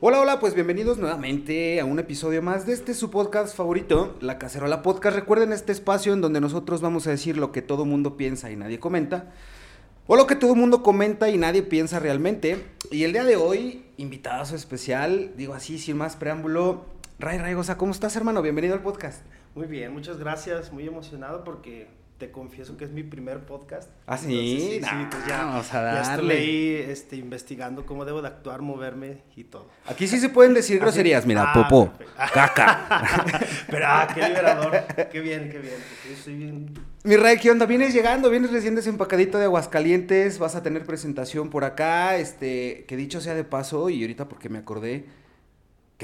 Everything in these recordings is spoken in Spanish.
Hola, hola, pues bienvenidos nuevamente a un episodio más de este su podcast favorito, La Cacerola Podcast. Recuerden este espacio en donde nosotros vamos a decir lo que todo mundo piensa y nadie comenta. O lo que todo mundo comenta y nadie piensa realmente. Y el día de hoy, invitado especial, digo así, sin más preámbulo, Ray Raigosa, ¿cómo estás, hermano? Bienvenido al podcast. Muy bien, muchas gracias. Muy emocionado porque te confieso que es mi primer podcast. ¿Ah, sí? sí, sí, pues ya, Vamos a ya estoy darle. ahí este, investigando cómo debo de actuar, moverme y todo. Aquí sí se pueden decir Así- groserías, mira, Ah, popó, caca. Pero, ah, qué liberador. Qué bien, qué bien. yo estoy bien. Mi Ray, ¿qué onda? Vienes llegando, vienes recién desempacadito de Aguascalientes, vas a tener presentación por acá, este, que dicho sea de paso, y ahorita porque me acordé,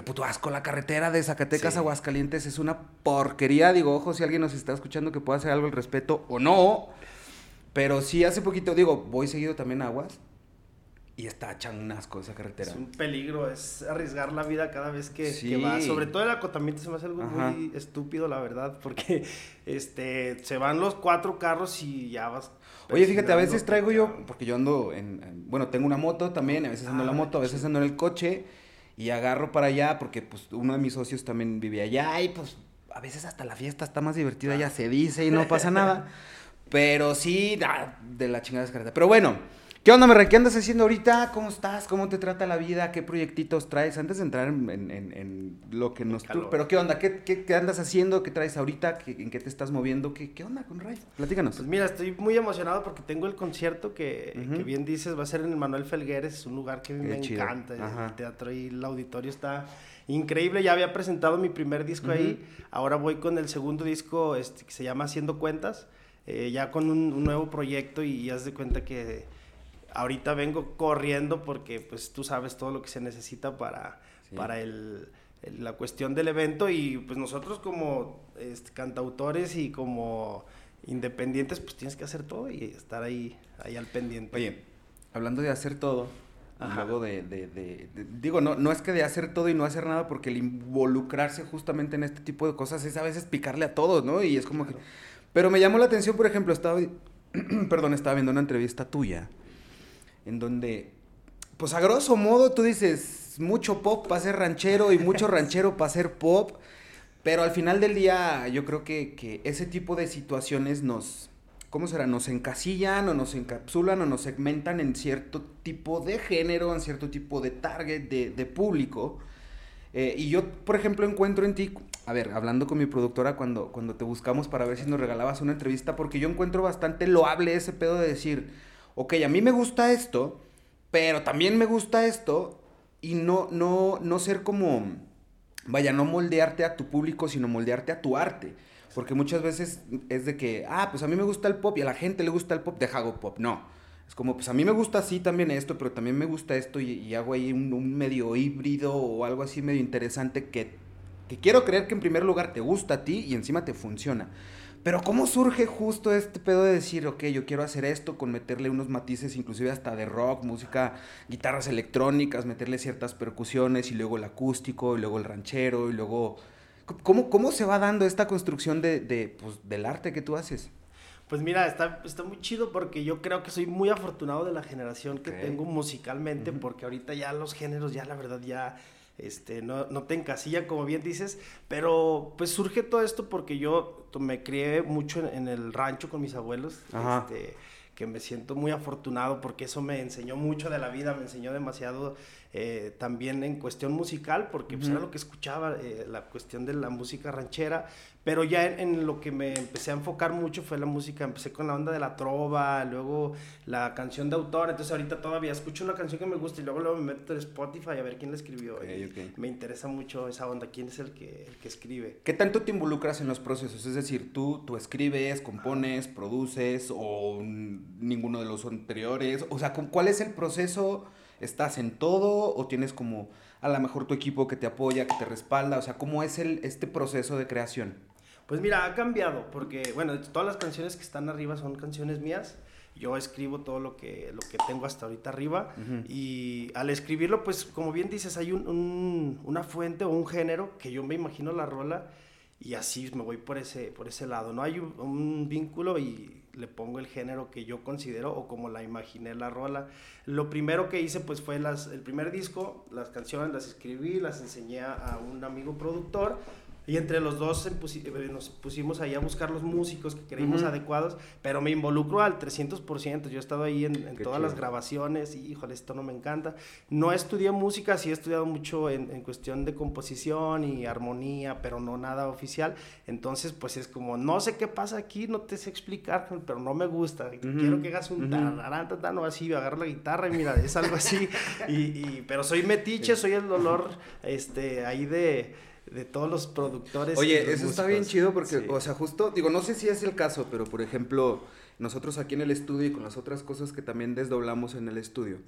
qué puto asco, la carretera de Zacatecas Sí. a Aguascalientes es una porquería, digo, ojo, si alguien nos está escuchando que pueda hacer algo al respecto o no, pero sí, hace poquito, digo, voy seguido también a Aguas, y está echan un asco esa carretera. Es un peligro, es arriesgar la vida cada vez que, Sí. que vas. Sobre todo el acotamiento se me hace algo Ajá. muy estúpido, la verdad, porque este, se van los cuatro carros y ya vas. Oye, fíjate, a veces traigo yo, porque yo ando en, en- bueno, tengo una moto también, a veces ando en la Ah, moto, a veces ando en el coche y agarro para allá porque pues uno de mis socios también vive allá y pues a veces hasta la fiesta está más divertida, ya se dice y no pasa nada. Pero sí, da, de la chingada descarta. Pero bueno, ¿qué onda, Merra? ¿Qué andas haciendo ahorita? ¿Cómo estás? ¿Cómo te trata la vida? ¿Qué proyectitos traes? Antes de entrar en, en- en- en lo que nos... calor. Pero ¿qué onda? ¿Qué, qué, qué andas haciendo? ¿Qué traes ahorita? ¿Qué- ¿En qué te estás moviendo? ¿Qué, qué onda con Ray? Platícanos. Pues mira, estoy muy emocionado porque tengo el concierto que, bien dices, va a ser en el Manuel Felgueres, es un lugar que me chido. encanta, el Ajá. teatro y el auditorio está increíble, ya había presentado mi primer disco ahí, ahora voy con el segundo disco este, que se llama Haciendo Cuentas, eh, ya con un, un nuevo proyecto y, ya haz de cuenta que ahorita vengo corriendo porque pues tú sabes todo lo que se necesita para, Sí. para el, el- la cuestión del evento y pues nosotros como este, cantautores y como independientes pues tienes que hacer todo y estar ahí, ahí al pendiente. Oye, hablando de hacer todo, Ajá. luego de, de- de- de- digo, no, no es que de hacer todo y no hacer nada, porque el involucrarse justamente en este tipo de cosas es a veces picarle a todos, ¿no? Y es como que... Pero me llamó la atención, por ejemplo, estaba, perdón, estaba viendo una entrevista tuya, en donde, pues a grosso modo tú dices, mucho pop para ser ranchero y mucho ranchero para ser pop, pero al final del día yo creo que, que ese tipo de situaciones nos, ¿cómo será? Nos encasillan o nos encapsulan o nos segmentan en cierto tipo de género, en cierto tipo de target, de, de público. Eh, y yo, por ejemplo, encuentro en ti, a ver, hablando con mi productora cuando, cuando te buscamos para ver si nos regalabas una entrevista, porque yo encuentro bastante loable ese pedo de decir, ok, a mí me gusta esto, pero también me gusta esto, y no, no, no ser como, vaya, no moldearte a tu público, sino moldearte a tu arte. Porque muchas veces es de que, ah, pues a mí me gusta el pop y a la gente le gusta el pop, deja hago pop. No. Es como, pues a mí me gusta así también esto, pero también me gusta esto y, hago ahí un, un medio híbrido o algo así medio interesante que, que quiero creer que en primer lugar te gusta a ti y encima te funciona. Pero ¿cómo surge justo este pedo de decir, ok, yo quiero hacer esto con meterle unos matices inclusive hasta de rock, música, guitarras electrónicas, meterle ciertas percusiones y luego el acústico y luego el ranchero y luego... ¿Cómo, cómo se va dando esta construcción de, de, pues, del arte que tú haces? Pues mira, está, está muy chido porque yo creo que soy muy afortunado de la generación que tengo musicalmente, porque ahorita ya los géneros, ya la verdad, ya este, no, no te encasillan, como bien dices, pero pues surge todo esto porque yo me crié mucho en, en el rancho con mis abuelos, Ajá. este, que me siento muy afortunado porque eso me enseñó mucho de la vida, me enseñó demasiado eh, también en cuestión musical, porque pues, Ujú. era lo que escuchaba, eh, la cuestión de la música ranchera, pero ya en, en lo que me empecé a enfocar mucho fue la música, empecé con la onda de la trova, luego la canción de autor, entonces ahorita todavía escucho una canción que me gusta y luego, luego me meto en Spotify a ver quién la escribió. Ok, y ok. Me interesa mucho esa onda, quién es el que, el que escribe. ¿Qué tanto te involucras en los procesos? Es decir, tú, tú escribes, compones, produces o ninguno de los anteriores. O sea, ¿cu- ¿cuál es el proceso? ¿Estás en todo o tienes como a lo mejor tu equipo que te apoya, que te respalda? O sea, ¿cómo es el, este proceso de creación? Pues mira, ha cambiado, porque bueno, todas las canciones que están arriba son canciones mías. Yo escribo todo lo que, lo que tengo hasta ahorita arriba. Ujú. Y al escribirlo, pues como bien dices, hay un, un- una fuente o un género que yo me imagino la rola y así me voy por ese, por ese lado. No hay un, vínculo y le pongo el género que yo considero o como la imaginé la rola. Lo primero que hice pues fue las, el primer disco, las canciones las escribí, las enseñé a un amigo productor y entre los dos eh, nos pusimos ahí a buscar los músicos que creímos adecuados, pero me involucro al 300%. Yo he estado ahí en, todas las grabaciones y, híjole, esto no me encanta. No estudié música, sí he estudiado mucho en, en, cuestión de composición y armonía, pero no nada oficial. Entonces, pues es como, no sé qué pasa aquí, no te sé explicar, pero no me gusta. Quiero que hagas un uh no así, agarro la guitarra y mira, es algo así. y, y, pero soy metiche, soy el dolor este, ahí de de todos los productores. Oye, eso está bien chido porque, o sea, justo, digo, no sé si es el caso, pero por ejemplo, nosotros aquí en el estudio y con las otras cosas que también desdoblamos en el estudio,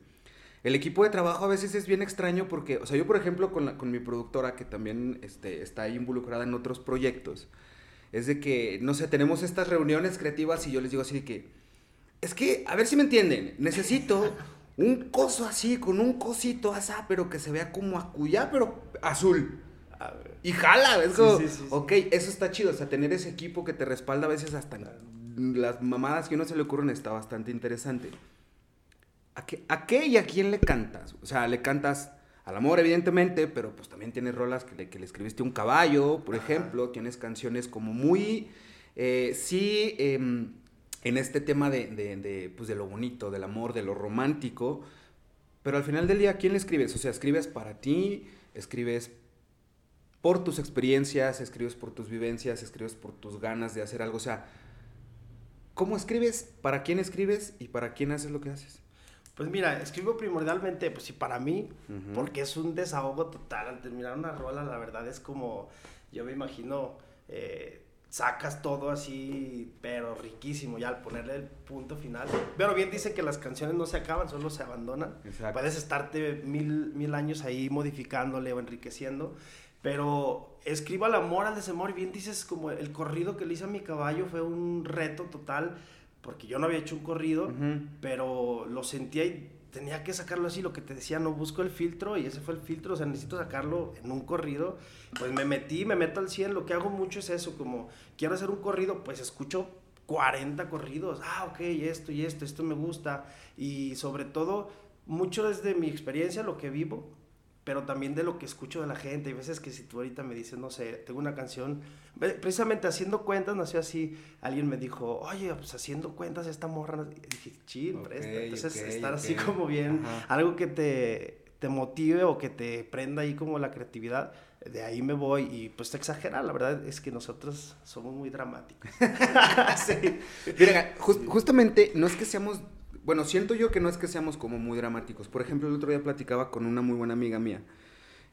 el equipo de trabajo a veces es bien extraño porque, o sea, yo por ejemplo con, la, con mi productora que también este, está ahí involucrada en otros proyectos, es de que, no sé, tenemos estas reuniones creativas y yo les digo así de que, es que, a ver si me entienden, necesito un coso así, con un cosito asá, pero que se vea como acuyá, pero azul. Y jala, es como, ok, eso está chido, o sea, tener ese equipo que te respalda a veces hasta las mamadas que uno se le ocurren está bastante interesante. ¿A qué, ¿A qué y a quién le cantas? O sea, le cantas al amor, evidentemente, pero pues también tienes rolas que le, que le escribiste un caballo, por ejemplo, tienes canciones como muy, eh, sí, em, en este tema de, de, de, pues de lo bonito, del amor, de lo romántico, pero al final del día, ¿a quién le escribes? O sea, escribes para ti, escribes por tus experiencias, escribes por tus vivencias, escribes por tus ganas de hacer algo. O sea, ¿cómo escribes? ¿Para quién escribes? ¿Y para quién haces lo que haces? Pues mira, escribo primordialmente, pues sí, para mí, porque es un desahogo total. Al terminar una rola, la verdad es como, yo me imagino, eh, sacas todo así, pero riquísimo, ya al ponerle el punto final. Pero bien dice que las canciones no se acaban, solo se abandonan. Puedes estarte mil, mil años ahí modificándole o enriqueciendo. Pero escribo al amor, al desamor, y bien dices, como el corrido que le hice a mi caballo fue un reto total, porque yo no había hecho un corrido, pero lo sentía y tenía que sacarlo así, lo que te decía, no busco el filtro, y ese fue el filtro, o sea, necesito sacarlo en un corrido. Pues me metí, me meto al 100, lo que hago mucho es eso, como quiero hacer un corrido, pues escucho 40 corridos, ah, ok, esto y esto, esto me gusta, y sobre todo, mucho desde mi experiencia, lo que vivo, pero también de lo que escucho de la gente. Hay veces que si tú ahorita me dices, no sé, tengo una canción, precisamente haciendo cuentas, nació así, alguien me dijo, oye, pues haciendo cuentas esta morra, y dije, chill, presta. Entonces, estar así como bien, algo que te, te motive o que te prenda ahí como la creatividad, de ahí me voy y pues te exagera, la verdad es que nosotros somos muy dramáticos. sí. Mira, justamente no es que seamos bueno, siento yo que no es que seamos como muy dramáticos. Por ejemplo, el otro día platicaba con una muy buena amiga mía,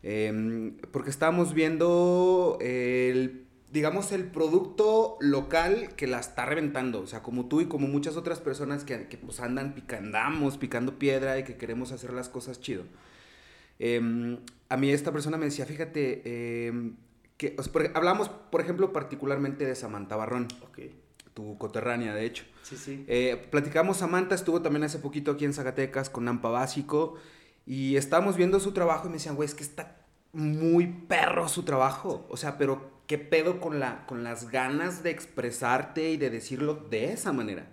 em, porque estábamos viendo el, digamos, el producto local que la está reventando. O sea, como tú y como muchas otras personas que, que pues andan picandamos, picando piedra y que queremos hacer las cosas chido. Em, a mí esta persona me decía, fíjate, em, que hablamos, por ejemplo, particularmente de Samantha Barrón. Okay tu coterránea, de hecho. Sí, sí. Eh, platicamos, Samantha estuvo también hace poquito aquí en Zacatecas con Nampa Básico y estábamos viendo su trabajo y me decían, güey, es que está muy perro su trabajo. O sea, pero ¿qué pedo con, la, con las ganas de expresarte y de decirlo de esa manera?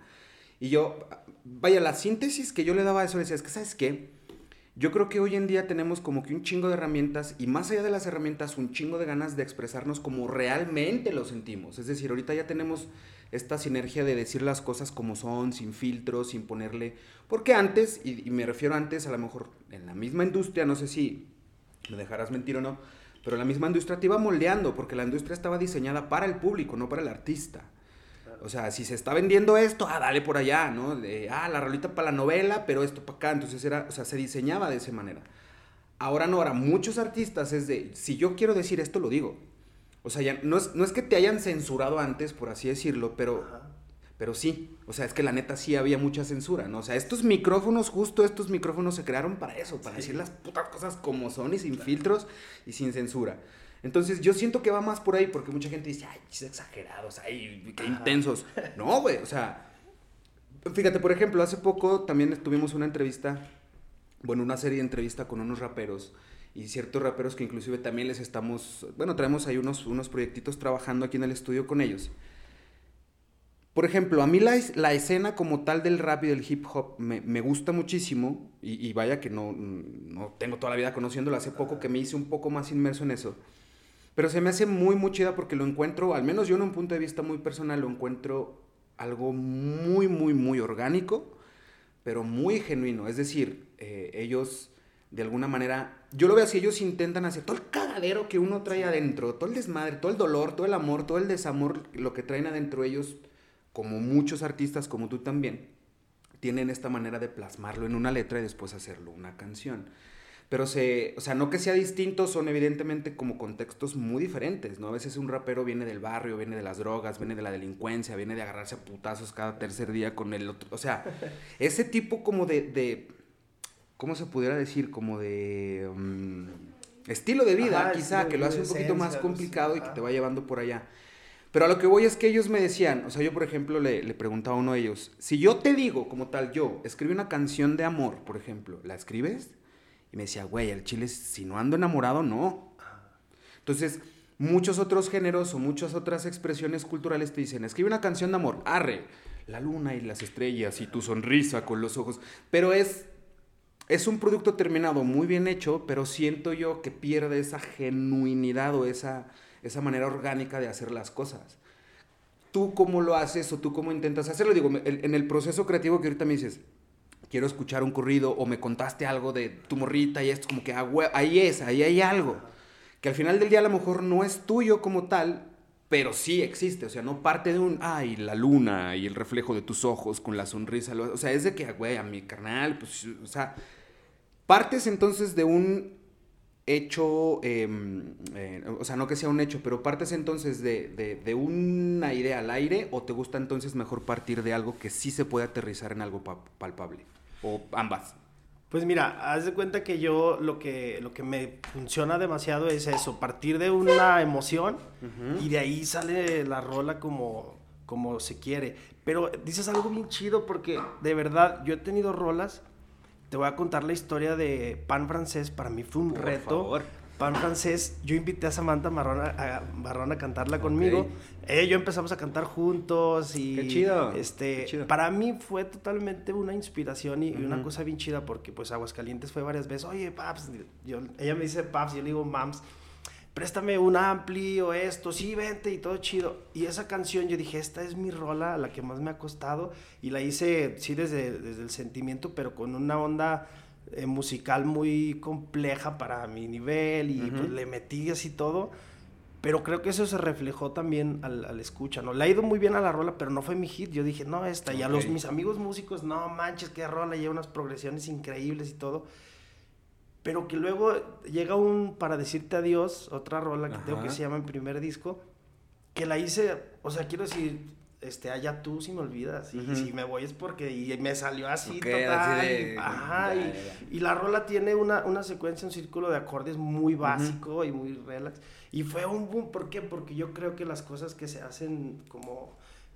Y yo, vaya, la síntesis que yo le daba a eso decía, es que, ¿sabes qué? Yo creo que hoy en día tenemos como que un chingo de herramientas y más allá de las herramientas, un chingo de ganas de expresarnos como realmente lo sentimos. Es decir, ahorita ya tenemos esta sinergia de decir las cosas como son, sin filtros, sin ponerle... Porque antes, y, me refiero antes a lo mejor en la misma industria, no sé si me dejarás mentir o no, pero la misma industria te iba moldeando, porque la industria estaba diseñada para el público, no para el artista. O sea, si se está vendiendo esto, ah, dale por allá, ¿no? De, ah, la rolita para la novela, pero esto para acá. Entonces era, o sea, se diseñaba de esa manera. Ahora no, ahora muchos artistas es de, si yo quiero decir esto, lo digo. O sea, ya, no, es, no es que te hayan censurado antes, por así decirlo, pero, pero sí. O sea, es que la neta sí había mucha censura, ¿no? O sea, estos micrófonos, justo estos micrófonos se crearon para eso, para decir las putas cosas como son y sin filtros y sin censura. Entonces yo siento que va más por ahí porque mucha gente dice, ay, exagerados, ay, qué intensos. No, güey, o sea, fíjate, por ejemplo, hace poco también tuvimos una entrevista, bueno, una serie de entrevista con unos raperos y ciertos raperos que inclusive también les estamos, bueno, traemos ahí unos, unos proyectitos trabajando aquí en el estudio con ellos. Por ejemplo, a mí la, la escena como tal del rap y del hip hop me, me gusta muchísimo y, y, vaya que no, no tengo toda la vida conociéndolo, hace poco que me hice un poco más inmerso en eso. Pero se me hace muy, muy chida porque lo encuentro, al menos yo en un punto de vista muy personal, lo encuentro algo muy, muy, muy orgánico, pero muy genuino. Es decir, eh, ellos de alguna manera, yo lo veo así, ellos intentan hacer todo el cagadero que uno trae adentro, todo el desmadre, todo el dolor, todo el amor, todo el desamor, lo que traen adentro ellos, como muchos artistas, como tú también, tienen esta manera de plasmarlo en una letra y después hacerlo una canción pero se, o sea, no que sea distinto, son evidentemente como contextos muy diferentes, ¿no? A veces un rapero viene del barrio, viene de las drogas, viene de la delincuencia, viene de agarrarse a putazos cada tercer día con el otro, o sea, ese tipo como de, de ¿cómo se pudiera decir? Como de um, estilo de vida, quizá, que lo hace un poquito más complicado y que te va llevando por allá. Pero a lo que voy es que ellos me decían, o sea, yo por ejemplo le, le preguntaba a uno de ellos, si yo te digo como tal, yo escribí una canción de amor, por ejemplo, ¿la escribes? Y me decía, güey, el chile, si no ando enamorado, no. Entonces, muchos otros géneros o muchas otras expresiones culturales te dicen, escribe una canción de amor, arre, la luna y las estrellas y tu sonrisa con los ojos. Pero es, es un producto terminado muy bien hecho, pero siento yo que pierde esa genuinidad o esa, esa manera orgánica de hacer las cosas. ¿Tú cómo lo haces o tú cómo intentas hacerlo? Digo, en el proceso creativo que ahorita me dices, quiero escuchar un corrido o me contaste algo de tu morrita y esto como que ah, ahí es, ahí hay algo. Que al final del día a lo mejor no es tuyo como tal, pero sí existe, o sea, no parte de un, ay, la luna y el reflejo de tus ojos con la sonrisa, o sea, es de que, güey, a mi carnal, pues, o sea, partes entonces de un hecho, em, eh, o sea, no que sea un hecho, pero partes entonces de, de, de, una idea al aire o te gusta entonces mejor partir de algo que sí se puede aterrizar en algo palpable? ¿O ambas? Pues mira, haz de cuenta que yo lo que, lo que me funciona demasiado es eso, partir de una emoción y de ahí sale la rola como, como se quiere. Pero dices algo bien chido porque de verdad yo he tenido rolas, te voy a contar la historia de Pan Francés, para mí fue un Por reto. Favor Pan francés, yo invité a Samantha Marrón a, Marrón a cantarla conmigo. Ella y yo empezamos a cantar juntos y... Qué chido. Este, Para mí fue totalmente una inspiración y, una cosa bien chida porque pues Aguascalientes fue varias veces, oye, Paps, yo, ella me dice Paps, yo le digo Mams, préstame un ampli o esto, sí, vente y todo chido. Y esa canción yo dije, esta es mi rola, la que más me ha costado y la hice, sí, desde, desde el sentimiento, pero con una onda eh, musical muy compleja para mi nivel y pues le metí así todo. Pero creo que eso se reflejó también al, al, escucha, ¿no? Le ha ido muy bien a la rola, pero no fue mi hit. Yo dije, no, esta. Y a los, mis amigos músicos, no manches, qué rola, lleva unas progresiones increíbles y todo. Pero que luego llega un Para Decirte Adiós, otra rola que tengo que se llama en primer disco, que la hice, o sea, quiero decir, este, allá tú si me olvidas. Y si me voy es porque y me salió así total. ajá, y, la rola tiene una, una secuencia, un círculo de acordes muy básico y muy relax. Y fue un boom, ¿por qué? Porque yo creo que las cosas que se hacen como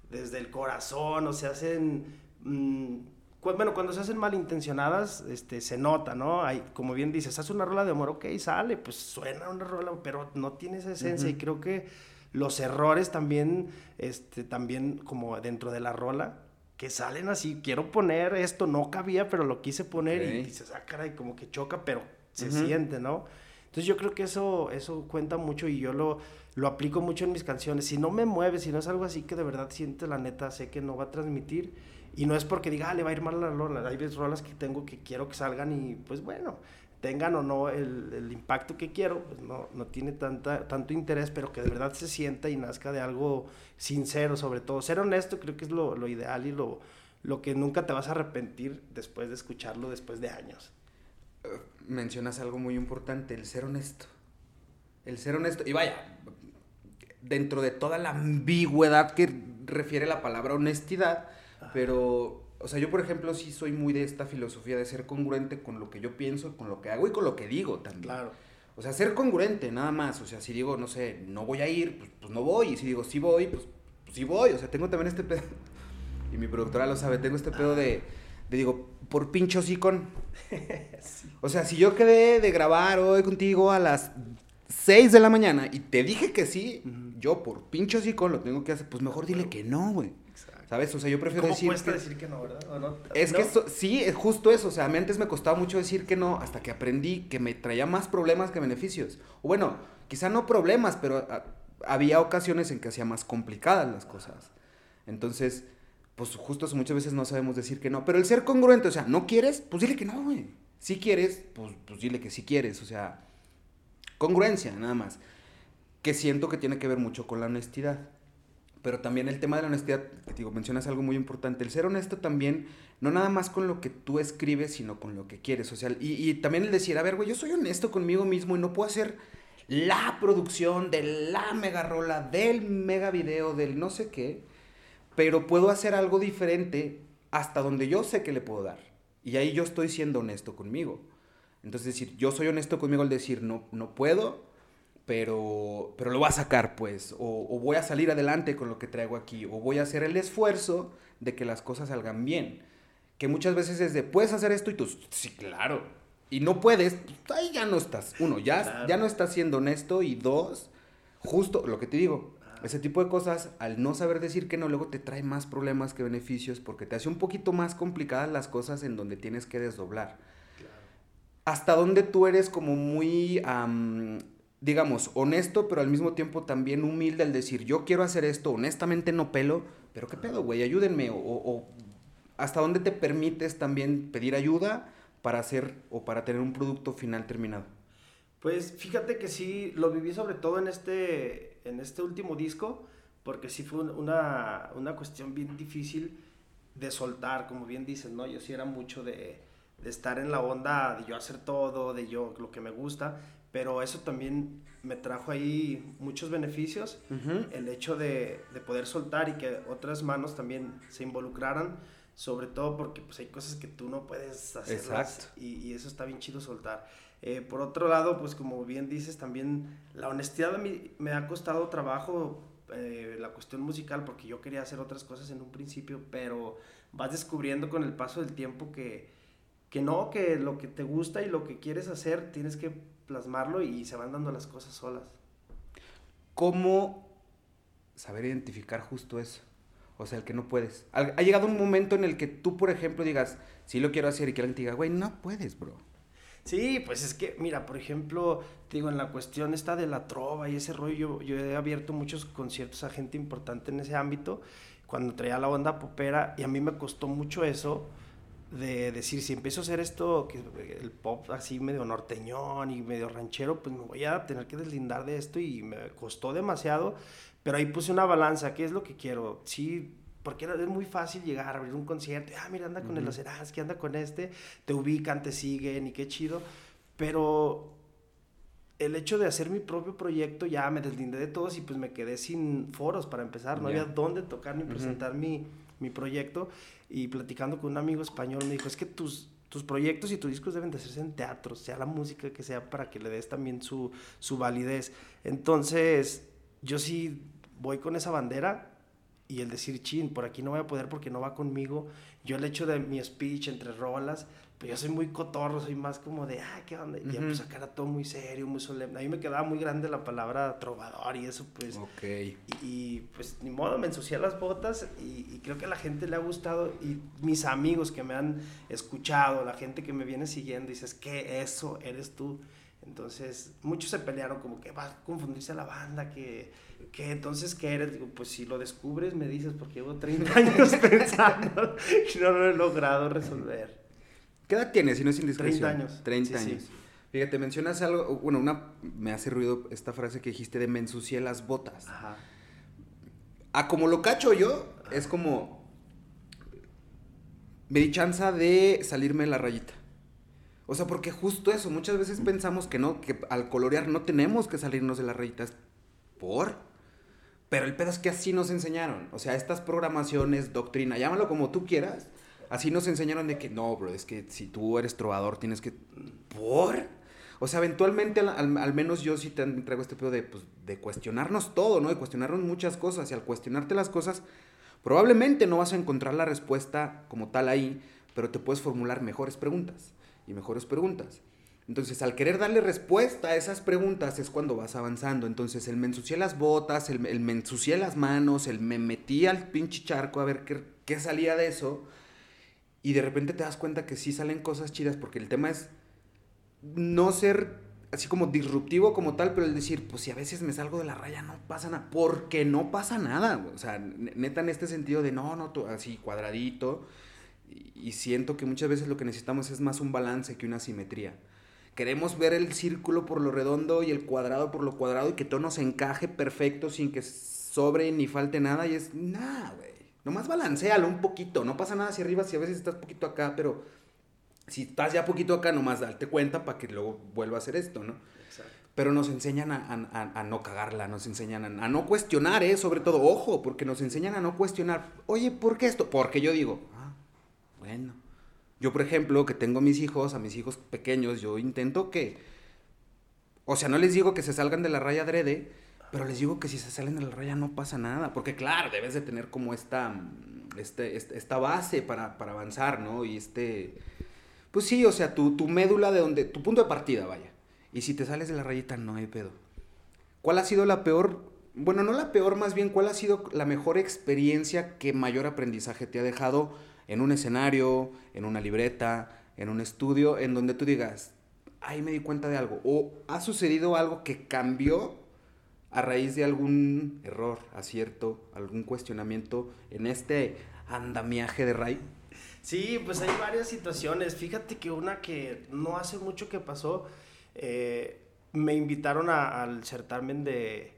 desde el corazón o se hacen... Mm, bueno, cuando se hacen malintencionadas, este, se nota, ¿no? Hay, como bien dices, hace una rola de amor, ok, sale, pues suena una rola, pero no tiene esa esencia y creo que los errores también, este, también como dentro de la rola, que salen así, quiero poner esto, no cabía, pero lo quise poner y dices, ah, caray, como que choca, pero se siente, ¿no? Entonces yo creo que eso, eso cuenta mucho y yo lo, lo aplico mucho en mis canciones. Si no me mueve, si no es algo así que de verdad siente la neta, sé que no va a transmitir. Y no es porque diga, ah, le va a ir mal la rola. Hay veces rolas que tengo que quiero que salgan y pues bueno, tengan o no el, el impacto que quiero, pues no, no tiene tanta, tanto interés, pero que de verdad se sienta y nazca de algo sincero, sobre todo. Ser honesto creo que es lo, lo ideal y lo, lo que nunca te vas a arrepentir después de escucharlo después de años. Eh, mencionas algo muy importante, el ser honesto. El ser honesto. Y vaya, dentro de toda la ambigüedad que refiere la palabra honestidad, pero o sea, yo por ejemplo sí soy muy de esta filosofía de ser congruente con lo que yo pienso, con lo que hago y con lo que digo también. Claro. O sea, ser congruente, nada más. O sea, si digo, no sé, no voy a ir, pues, pues no voy. Y si digo, sí voy, pues, pues, sí voy. O sea, tengo también este pedo. Y mi productora lo sabe, tengo este pedo de, le digo, por pincho sicón. O sea, si yo quedé de grabar hoy contigo a las 6 de la mañana y te dije que sí, yo por pincho sicón lo tengo que hacer, pues mejor dile que no, güey. ¿Sabes? O sea, yo prefiero ¿Cómo decir. cuesta que- decir que no, verdad? ¿O no? Es ¿No? que eso- sí, es justo eso. O sea, a mí antes me costaba mucho decir que no, hasta que aprendí que me traía más problemas que beneficios. O bueno, quizá no problemas, pero ah, había ocasiones en que hacía más complicadas las cosas. Entonces, pues justo eso, muchas veces no sabemos decir que no. Pero el ser congruente, o sea, ¿no quieres? Pues dile que no, güey. Si quieres, pues, pues dile que sí quieres. O sea, congruencia, nada más. Que siento que tiene que ver mucho con la honestidad. Pero también el tema de la honestidad, que digo, mencionas algo muy importante. El ser honesto también, no nada más con lo que tú escribes, sino con lo que quieres. O y, y también el decir, a ver, güey, yo soy honesto conmigo mismo y no puedo hacer la producción de la mega rola, del mega video, del no sé qué, pero puedo hacer algo diferente hasta donde yo sé que le puedo dar. Y ahí yo estoy siendo honesto conmigo. Entonces, decir, yo soy honesto conmigo al decir, no, no puedo, pero, pero lo voy a sacar, pues, o, o voy a salir adelante con lo que traigo aquí, o voy a hacer el esfuerzo de que las cosas salgan bien. Que muchas veces es de, ¿puedes hacer esto? Y tú, sí, claro. Y no puedes, pues, ahí ya no estás. Uno, ya, Claro. ya no estás siendo honesto. Y dos, justo lo que te digo, ese tipo de cosas, al no saber decir que no, luego te trae más problemas que beneficios porque te hace un poquito más complicadas las cosas en donde tienes que desdoblar hasta dónde tú eres como muy, digamos, honesto, pero al mismo tiempo también humilde al decir, yo quiero hacer esto, honestamente no pelo, pero qué pedo, güey, ayúdenme, o, o- hasta dónde te permites también pedir ayuda para hacer o para tener un producto final terminado. Pues fíjate que sí, lo viví sobre todo en este, en este último disco, porque sí fue un- una, una cuestión bien difícil de soltar, como bien dices, ¿no? Yo sí era mucho de, de estar en la onda, de yo hacer todo, de yo lo que me gusta, pero eso también me trajo ahí muchos beneficios, el hecho de, de poder soltar y que otras manos también se involucraran, sobre todo porque pues hay cosas que tú no puedes hacerlas Exacto. y, y eso está bien chido soltar. Eh, por otro lado, pues como bien dices, también la honestidad a mí me ha costado trabajo eh, la cuestión musical porque yo quería hacer otras cosas en un principio, pero vas descubriendo con el paso del tiempo que, que no, que lo que te gusta y lo que quieres hacer tienes que plasmarlo y se van dando las cosas solas. ¿Cómo saber identificar justo eso? O sea, el que no puedes. Ha llegado un momento en el que tú, por ejemplo, digas, sí lo quiero hacer y que alguien te diga, güey, no puedes, bro. Sí, pues es que, mira, por ejemplo, te digo, en la cuestión esta de la trova y ese rollo, yo, yo he abierto muchos conciertos a gente importante en ese ámbito, cuando traía la onda popera, y a mí me costó mucho eso, de decir, si empiezo a hacer esto, que el pop así medio norteñón y medio ranchero, pues me voy a tener que deslindar de esto y me costó demasiado, pero ahí puse una balanza, ¿qué es lo que quiero? Sí, porque era, es muy fácil llegar a abrir un concierto, ah, mira, anda con el Ujú. Oceransky, anda con este, te ubican, te siguen y qué chido, pero el hecho de hacer mi propio proyecto ya me deslindé de todos y pues me quedé sin foros para empezar, no había dónde tocar ni presentar mi, mi proyecto y platicando con un amigo español me dijo, es que tus, tus proyectos y tus discos deben de hacerse en teatro, sea la música que sea para que le des también su, su validez. Entonces, yo sí voy con esa bandera y el decir, chin, por aquí no voy a poder porque no va conmigo. Yo el hecho de mi speech entre rolas, pues yo soy muy cotorro, soy más como de, ah, ¿qué onda? Y ya Ujú. pues acá era todo muy serio, muy solemne. A mí me quedaba muy grande la palabra trovador y eso pues... Ok. Y, y, pues ni modo, me ensucié las botas y, y creo que a la gente le ha gustado y mis amigos que me han escuchado, la gente que me viene siguiendo, dices que eso eres tú. Entonces, muchos se pelearon como que va a confundirse a la banda, que, que entonces, ¿qué eres? Digo, pues si lo descubres, me dices, porque llevo 30 años pensando y no lo he logrado resolver. ¿Qué edad tienes si no es indiscreción? 30 años. 30 Sí, sí. años. Fíjate, mencionas algo, bueno, una, me hace ruido esta frase que dijiste de me ensucié las botas. Ajá. A como lo cacho yo, es como, me di chance de salirme la rayita. O sea, porque justo eso, muchas veces pensamos que no, que al colorear no tenemos que salirnos de las rayitas. ¿Por? Pero el pedo es que así nos enseñaron. O sea, estas programaciones, doctrina, llámalo como tú quieras. Así nos enseñaron de que no, bro, es que si tú eres trovador tienes que... ¿Por? O sea, eventualmente, al, menos yo sí te traigo este pedo de, pues, de cuestionarnos todo, ¿no? De cuestionarnos muchas cosas. Y al cuestionarte las cosas, probablemente no vas a encontrar la respuesta como tal ahí. pero te puedes formular mejores preguntas y mejores preguntas. Entonces, al querer darle respuesta a esas preguntas es cuando vas avanzando. Entonces, el me ensucié las botas, el, me ensucié las manos, el me metí al pinche charco a ver qué, qué salía de eso. Y de repente te das cuenta que sí salen cosas chidas, porque el tema es no ser así como disruptivo como tal, pero el decir, pues si a veces me salgo de la raya, no pasa nada, porque no pasa nada. O sea, neta en este sentido de no, no, así cuadradito. Y siento que muchas veces lo que necesitamos es más un balance que una simetría. Queremos ver el círculo por lo redondo y el cuadrado por lo cuadrado y que todo nos encaje perfecto sin que sobre ni falte nada. Y es, nada, güey. Nomás balancealo un poquito. No pasa nada hacia arriba si a veces estás poquito acá, pero si estás ya poquito acá, nomás darte cuenta para que luego vuelva a hacer esto, ¿no? Exacto. Pero nos enseñan a, no cagarla, nos enseñan a, no cuestionar, ¿eh? Sobre todo, ojo, porque nos enseñan a no cuestionar. Oye, ¿por qué esto? Porque yo digo, ah, bueno yo, por ejemplo, que tengo mis hijos, a mis hijos pequeños, yo intento que, o sea, no les digo que se salgan de la raya adrede, pero les digo que si se salen de la raya no pasa nada, porque claro, debes de tener como esta, este, este esta base para, avanzar, ¿no? Y este, pues sí, o sea, tu, tu médula de donde, tu punto de partida, vaya. Y si te sales de la rayita, no hay pedo. ¿Cuál ha sido la peor, bueno, no la peor, más bien, cuál ha sido la mejor experiencia que mayor aprendizaje te ha dejado? En un escenario, en una libreta, en un estudio, en donde tú digas, ahí me di cuenta de algo, o ha sucedido algo que cambió a raíz de algún error, acierto, algún cuestionamiento en este andamiaje de Ray? Sí, pues hay varias situaciones. Fíjate que una que no hace mucho que pasó, eh, me invitaron al certamen de,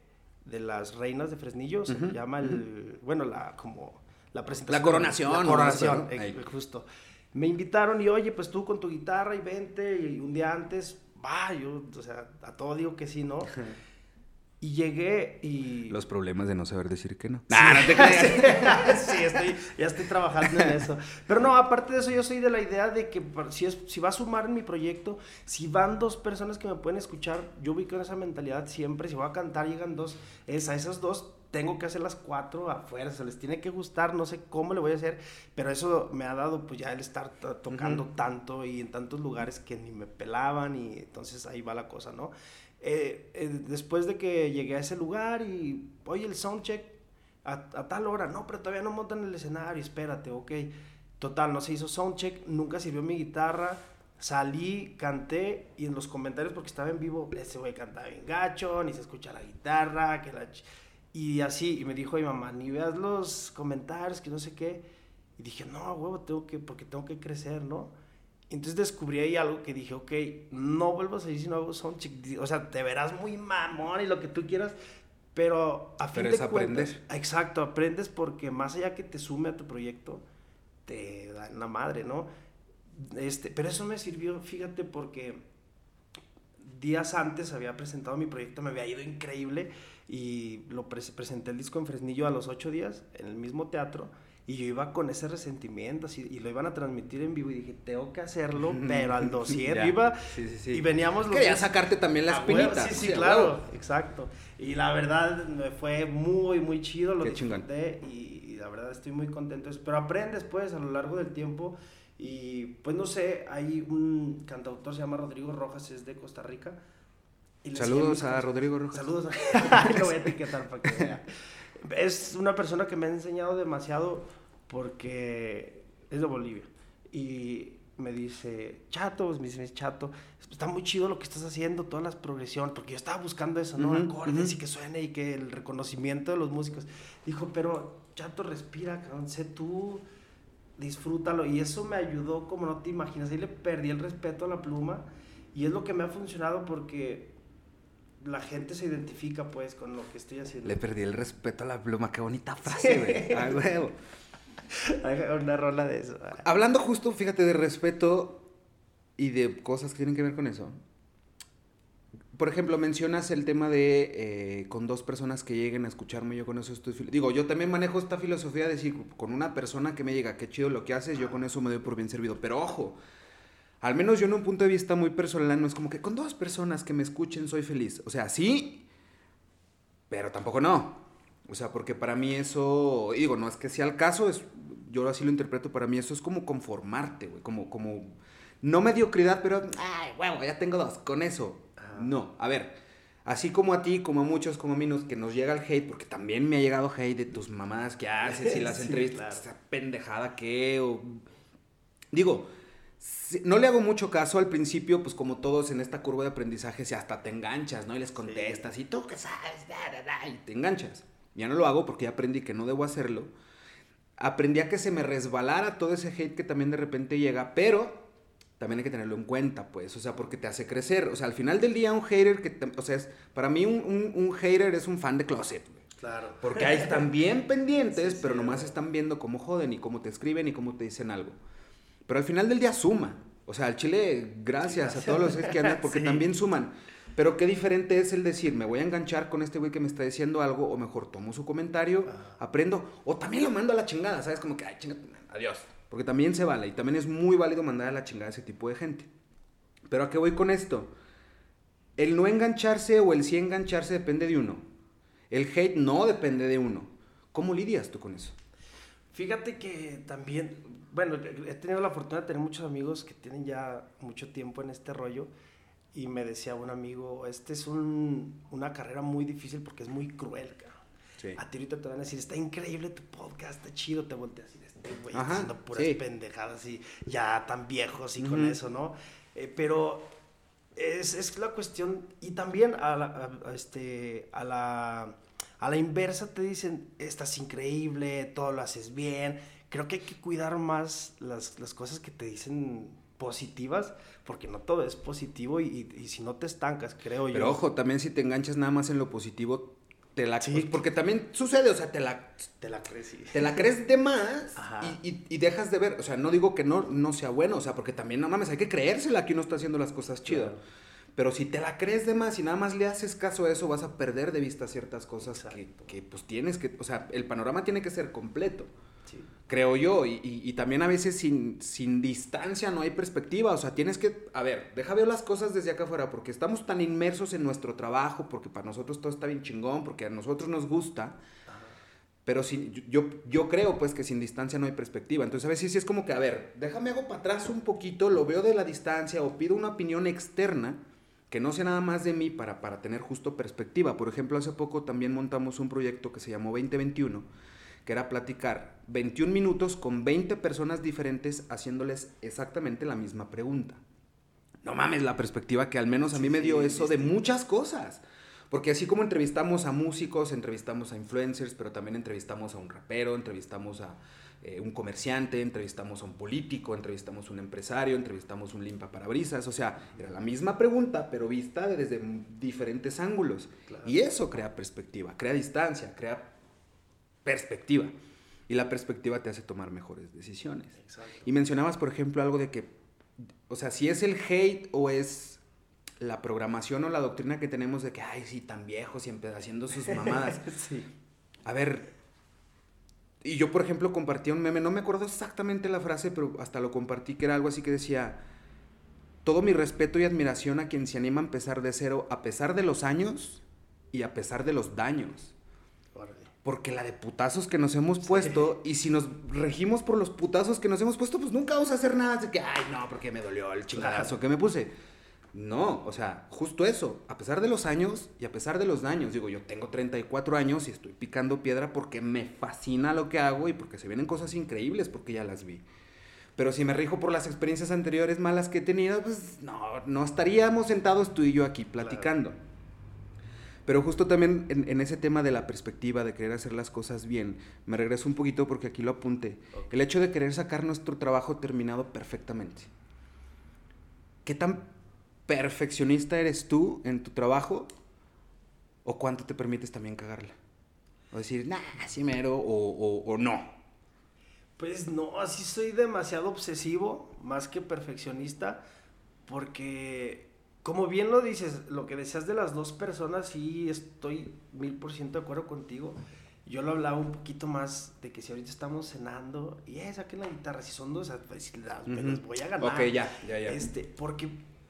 las reinas de Fresnillo, se llama el, bueno, la como la presentación. La coronación. La coronación, justo. Me invitaron y, oye, pues tú con tu guitarra y vente, y un día antes, va, yo, o sea, a todo digo que sí, ¿no? Y llegué y... Los problemas de no saber decir que no. Sí, no te creas. sí, estoy, ya estoy trabajando en eso. Pero no, aparte de eso, yo soy de la idea de que si, es, si va a sumar en mi proyecto, si van dos personas que me pueden escuchar, yo voy con esa mentalidad siempre. Si voy a cantar, llegan dos. Es a esas dos tengo que hacer las cuatro a fuerza, les tiene que gustar, no sé cómo le voy a hacer, pero eso me ha dado pues ya el estar tocando tanto y en tantos lugares que ni me pelaban y entonces ahí va la cosa, ¿no? Eh, eh, después de que llegué a ese lugar y, oye, el soundcheck a, a tal hora, no, pero todavía no montan el escenario, espérate, ok. Total, no se hizo soundcheck, nunca sirvió mi guitarra, salí, canté y en los comentarios, porque estaba en vivo, ese güey cantaba bien gacho, ni se escucha la guitarra, que la... Y así, y me dijo mi mamá, ni veas los comentarios, que no sé qué. Y dije, no, huevo, tengo que, porque tengo que crecer, ¿no? Entonces descubrí ahí algo que dije, ok, no vuelvo a salir si no hago soundcheck. O sea, te verás muy mamón y lo que tú quieras, pero a fin de cuentas... Exacto, aprendes porque más allá que te sume a tu proyecto, te da la madre, ¿no? Este, pero eso me sirvió, fíjate, porque días antes había presentado mi proyecto, me había ido increíble y lo presenté el disco en Fresnillo a los ocho días en el mismo teatro y yo iba con ese resentimiento así, y lo iban a transmitir en vivo y dije, tengo que hacerlo, pero al dossier iba y veníamos los Quería sacarte también la espinita. Sí, sí, claro, exacto. Y la verdad me fue muy, muy chido, lo disfruté y, la verdad estoy muy contento. Pero aprendes pues a lo largo del tiempo y pues no sé, hay un cantautor, se llama Rodrigo Rojas, es de Costa Rica Saludos a Rodrigo Rojas. Saludos. Lo voy a etiquetar para que vea. Es una persona que me ha enseñado demasiado porque es de Bolivia. Y me dice, Chato, me dice, Chato, está muy chido lo que estás haciendo, todas las progresiones, porque yo estaba buscando eso, ¿no? Acordes y que suene y que el reconocimiento de los músicos. Dijo, pero Chato, respira, cabrón, sé tú, disfrútalo. Y eso me ayudó como no te imaginas. Ahí le perdí el respeto a la pluma. Y es lo que me ha funcionado porque la gente se identifica pues con lo que estoy haciendo. Le perdí el respeto a la pluma, qué bonita frase, güey. A huevo. Una rola de eso. Hablando justo, fíjate, de respeto y de cosas que tienen que ver con eso. Por ejemplo, mencionas el tema de eh, con dos personas que lleguen a escucharme, yo con eso estoy... Digo, yo también manejo esta filosofía de decir, con una persona que me llega, qué chido lo que haces, yo con eso me doy por bien servido. Pero ojo, al menos yo en un punto de vista muy personal, no es como que con dos personas que me escuchen soy feliz. O sea, sí, pero tampoco no. O sea, porque para mí eso, digo, no es que sea el caso, es, yo así lo interpreto, para mí eso es como conformarte, güey, como, como, no mediocridad, pero, ay, huevo, ya tengo dos, con eso. No, a ver, así como a ti, como a muchos, como a mí, nos, que nos llega el hate, porque también me ha llegado hate de tus mamadas que haces y las entrevistas, esa pendejada que, o... Digo, no le hago mucho caso al principio, pues como todos en esta curva de aprendizaje, si hasta te enganchas, ¿no? Y les contestas, y tú qué sabes, y te enganchas. Ya no lo hago porque ya aprendí que no debo hacerlo. Aprendí a que se me resbalara todo ese hate que también de repente llega, pero también hay que tenerlo en cuenta, pues, o sea, porque te hace crecer. O sea, al final del día un hater que, o sea, es, para mí un, un, hater es un fan de closet, Claro. Porque ahí están bien pendientes, pero nomás están viendo cómo joden y cómo te escriben y cómo te dicen algo. Pero al final del día suma. O sea, al Chile, gracias, a todos los que andan, porque también suman. Pero qué diferente es el decir, me voy a enganchar con este güey que me está diciendo algo, o mejor tomo su comentario, aprendo, o también lo mando a la chingada, ¿sabes? Como que, ay, chingada, adiós. Porque también se vale, y también es muy válido mandar a la chingada a ese tipo de gente. Pero a qué voy con esto? El no engancharse o el sí engancharse depende de uno. El hate no depende de uno. ¿Cómo lidias tú con eso? Fíjate que también, bueno, he tenido la fortuna de tener muchos amigos que tienen ya mucho tiempo en este rollo y me decía un amigo, este es un, una carrera muy difícil porque es muy cruel, cara. A ti ahorita te van a decir, está increíble tu podcast, está chido, te volteas y este güey haciendo puras pendejadas y ya tan viejos y con eso, ¿no? Eh, pero es, es, la cuestión, y también a la, este, a la, a la inversa te dicen, estás increíble, todo lo haces bien. Creo que hay que cuidar más las, las cosas que te dicen positivas, porque no todo es positivo y, y, si no te estancas, creo yo. Pero ojo, también si te enganchas nada más en lo positivo, te la sí. porque también sucede, o sea, te la te la crees sí. te la crees de más y, y, dejas de ver, o sea, no digo que no no sea bueno, o sea, porque también no mames, hay que creérsela que uno está haciendo las cosas chidas. Pero si te la crees de más y nada más le haces caso a eso, vas a perder de vista ciertas cosas que, que, pues tienes que, o sea, el panorama tiene que ser completo creo yo. Y, también a veces sin, sin distancia no hay perspectiva. O sea, tienes que, a ver, deja ver las cosas desde acá afuera, porque estamos tan inmersos en nuestro trabajo, porque para nosotros todo está bien chingón, porque a nosotros nos gusta. Pero si, yo, yo creo pues que sin distancia no hay perspectiva. Entonces a veces sí es como que, a ver, déjame hago para atrás un poquito, lo veo de la distancia o pido una opinión externa que no sea nada más de mí para, para tener justo perspectiva. Por ejemplo, hace poco también montamos un proyecto que se llamó 2021 que era platicar 21 minutos con 20 personas diferentes haciéndoles exactamente la misma pregunta. No mames, la perspectiva que al menos a mí me dio eso de muchas cosas. Porque así como entrevistamos a músicos, entrevistamos a influencers, pero también entrevistamos a un rapero, entrevistamos a eh, un comerciante, entrevistamos a un político, entrevistamos a un empresario, entrevistamos a un limpa parabrisas. O sea, era la misma pregunta, pero vista desde diferentes ángulos. Y eso crea perspectiva, crea distancia, crea perspectiva. Y la perspectiva te hace tomar mejores decisiones. Y mencionabas, por ejemplo, algo de que, o sea, si es el hate o es la programación o la doctrina que tenemos de que, ay, sí, tan viejos siempre haciendo sus mamadas. sí. A ver, y yo, por ejemplo, compartí un meme, no me acuerdo exactamente la frase, pero hasta lo compartí, que era algo así que decía, todo mi respeto y admiración a quien se anima a empezar de cero, a pesar de los años y a pesar de los daños. Porque la de putazos que nos hemos puesto, y si nos regimos por los putazos que nos hemos puesto, pues nunca vamos a hacer nada de que, ay, no, porque me dolió el chingadazo que me puse. No, o sea, justo eso, a pesar de los años y a pesar de los daños, digo, yo tengo 34 años y estoy picando piedra porque me fascina lo que hago y porque se vienen cosas increíbles porque ya las vi. Pero si me rijo por las experiencias anteriores malas que he tenido, pues no, no estaríamos sentados tú y yo aquí platicando. Pero justo también en, ese tema de la perspectiva, de querer hacer las cosas bien, me regreso un poquito porque aquí lo apunté. El hecho de querer sacar nuestro trabajo terminado perfectamente. ¿Qué tan perfeccionista eres tú en tu trabajo? ¿O cuánto te permites también cagarla? O decir, nah, así mero, o, o no. Pues no, así soy demasiado obsesivo, más que perfeccionista, porque como bien lo dices, lo que decías de las dos personas, sí estoy mil por ciento de acuerdo contigo. Yo lo hablaba un poquito más de que si ahorita estamos cenando y eh, saquen la guitarra, si son dos, pues, les voy a ganar. Ok, ya, ya, ya. Este, porque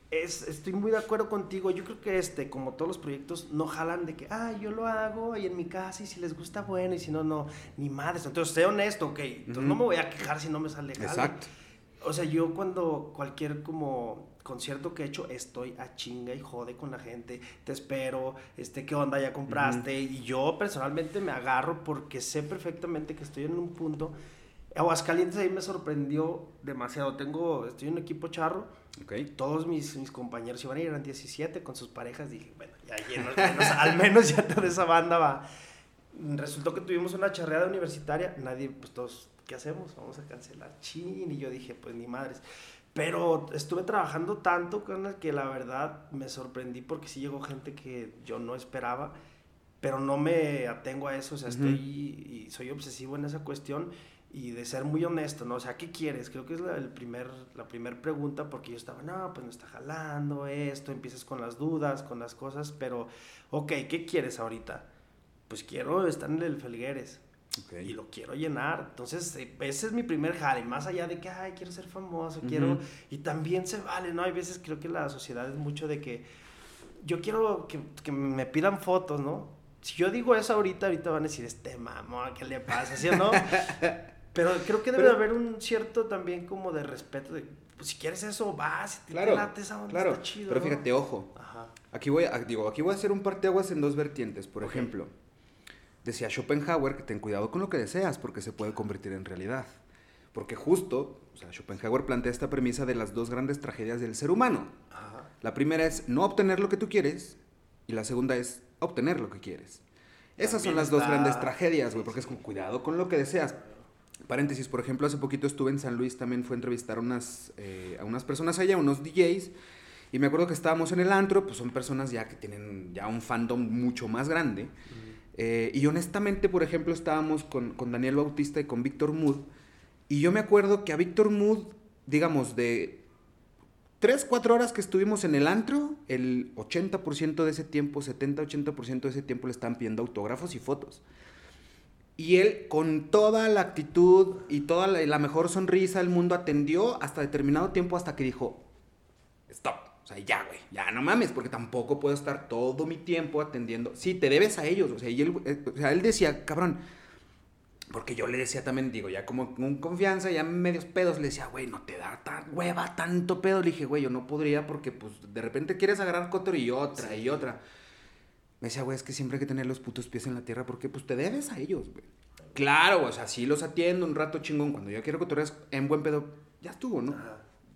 es, estoy muy de acuerdo contigo. Yo creo que este, como todos los proyectos, no jalan de que, ah, yo lo hago y en mi casa y si les gusta, bueno, y si no, no, ni madres. Entonces, sé honesto, ok. Entonces, no me voy a quejar si no me sale Exacto. O sea, yo cuando cualquier como concierto que he hecho, estoy a chinga y jode con la gente. Te espero, este, ¿qué onda? ¿Ya compraste? Y yo personalmente me agarro porque sé perfectamente que estoy en un punto. Aguascalientes ahí me sorprendió demasiado. Tengo, estoy en un equipo charro. Okay. Todos mis, mis compañeros iban a ir, eran 17 con sus parejas. Dije, bueno, ya lleno, al menos ya toda esa banda va. Resultó que tuvimos una charreada universitaria. Nadie, pues todos, ¿qué hacemos? Vamos a cancelar. Chin. Y yo dije, pues ni madres. Pero estuve trabajando tanto con el que la verdad me sorprendí porque sí llegó gente que yo no esperaba, pero no me atengo a eso, o sea, estoy y soy obsesivo en esa cuestión y de ser muy honesto, ¿no? O sea, ¿qué quieres? Creo que es la, el primer, la primera pregunta porque yo estaba, no, pues no está jalando esto, empiezas con las dudas, con las cosas, pero, ok, ¿qué quieres ahorita? Pues quiero estar en el Felgueres. Y lo quiero llenar. Entonces, eh, ese es mi primer jale. Más allá de que, ay, quiero ser famoso, quiero... Y también se vale, ¿no? Hay veces creo que la sociedad es mucho de que yo quiero que, que me pidan fotos, ¿no? Si yo digo eso ahorita, ahorita van a decir, este mamón, ¿qué le pasa? ¿Sí o no? Pero creo que debe haber un cierto también como de respeto de, pues si quieres eso, vas, si te claro, esa onda, claro. está chido. Pero fíjate, ojo. Ajá. Aquí voy, a, digo, aquí voy a hacer un parteaguas en dos vertientes. Por ejemplo, Decía Schopenhauer que ten cuidado con lo que deseas porque se puede convertir en realidad. Porque justo, o sea, Schopenhauer plantea esta premisa de las dos grandes tragedias del ser humano. La primera es no obtener lo que tú quieres y la segunda es obtener lo que quieres. Esas son las dos grandes tragedias, güey, porque es con cuidado con lo que deseas. Paréntesis, por ejemplo, hace poquito estuve en San Luis, también fue a entrevistar unas, eh, a unas personas allá, unos DJs, y me acuerdo que estábamos en el antro, pues son personas ya que tienen ya un fandom mucho más grande. Eh, y honestamente, por ejemplo, estábamos con, Daniel Bautista y con Víctor Mood. Y yo me acuerdo que a Víctor Mood, digamos, de 3, 4 horas que estuvimos en el antro, el 80% de ese tiempo, 70-80% de ese tiempo le estaban pidiendo autógrafos y fotos. Y él, con toda la actitud y toda la mejor sonrisa del mundo, atendió hasta determinado tiempo hasta que dijo, stop. O sea, ya, güey, ya no mames, porque tampoco puedo estar todo mi tiempo atendiendo. Sí, te debes a ellos. O sea, y él, eh, o sea, él decía, cabrón, porque yo le decía también, digo, ya como con confianza, ya medios pedos, le decía, güey, no te da tan hueva tanto pedo. Le dije, güey, yo no podría porque, pues, de repente quieres agarrar cotro y otra y otra. Me decía, güey, es que siempre hay que tener los putos pies en la tierra porque, pues, te debes a ellos, güey. Claro, o sea, sí los atiendo un rato chingón. Cuando yo quiero cotorrear en buen pedo, ya estuvo, ¿no?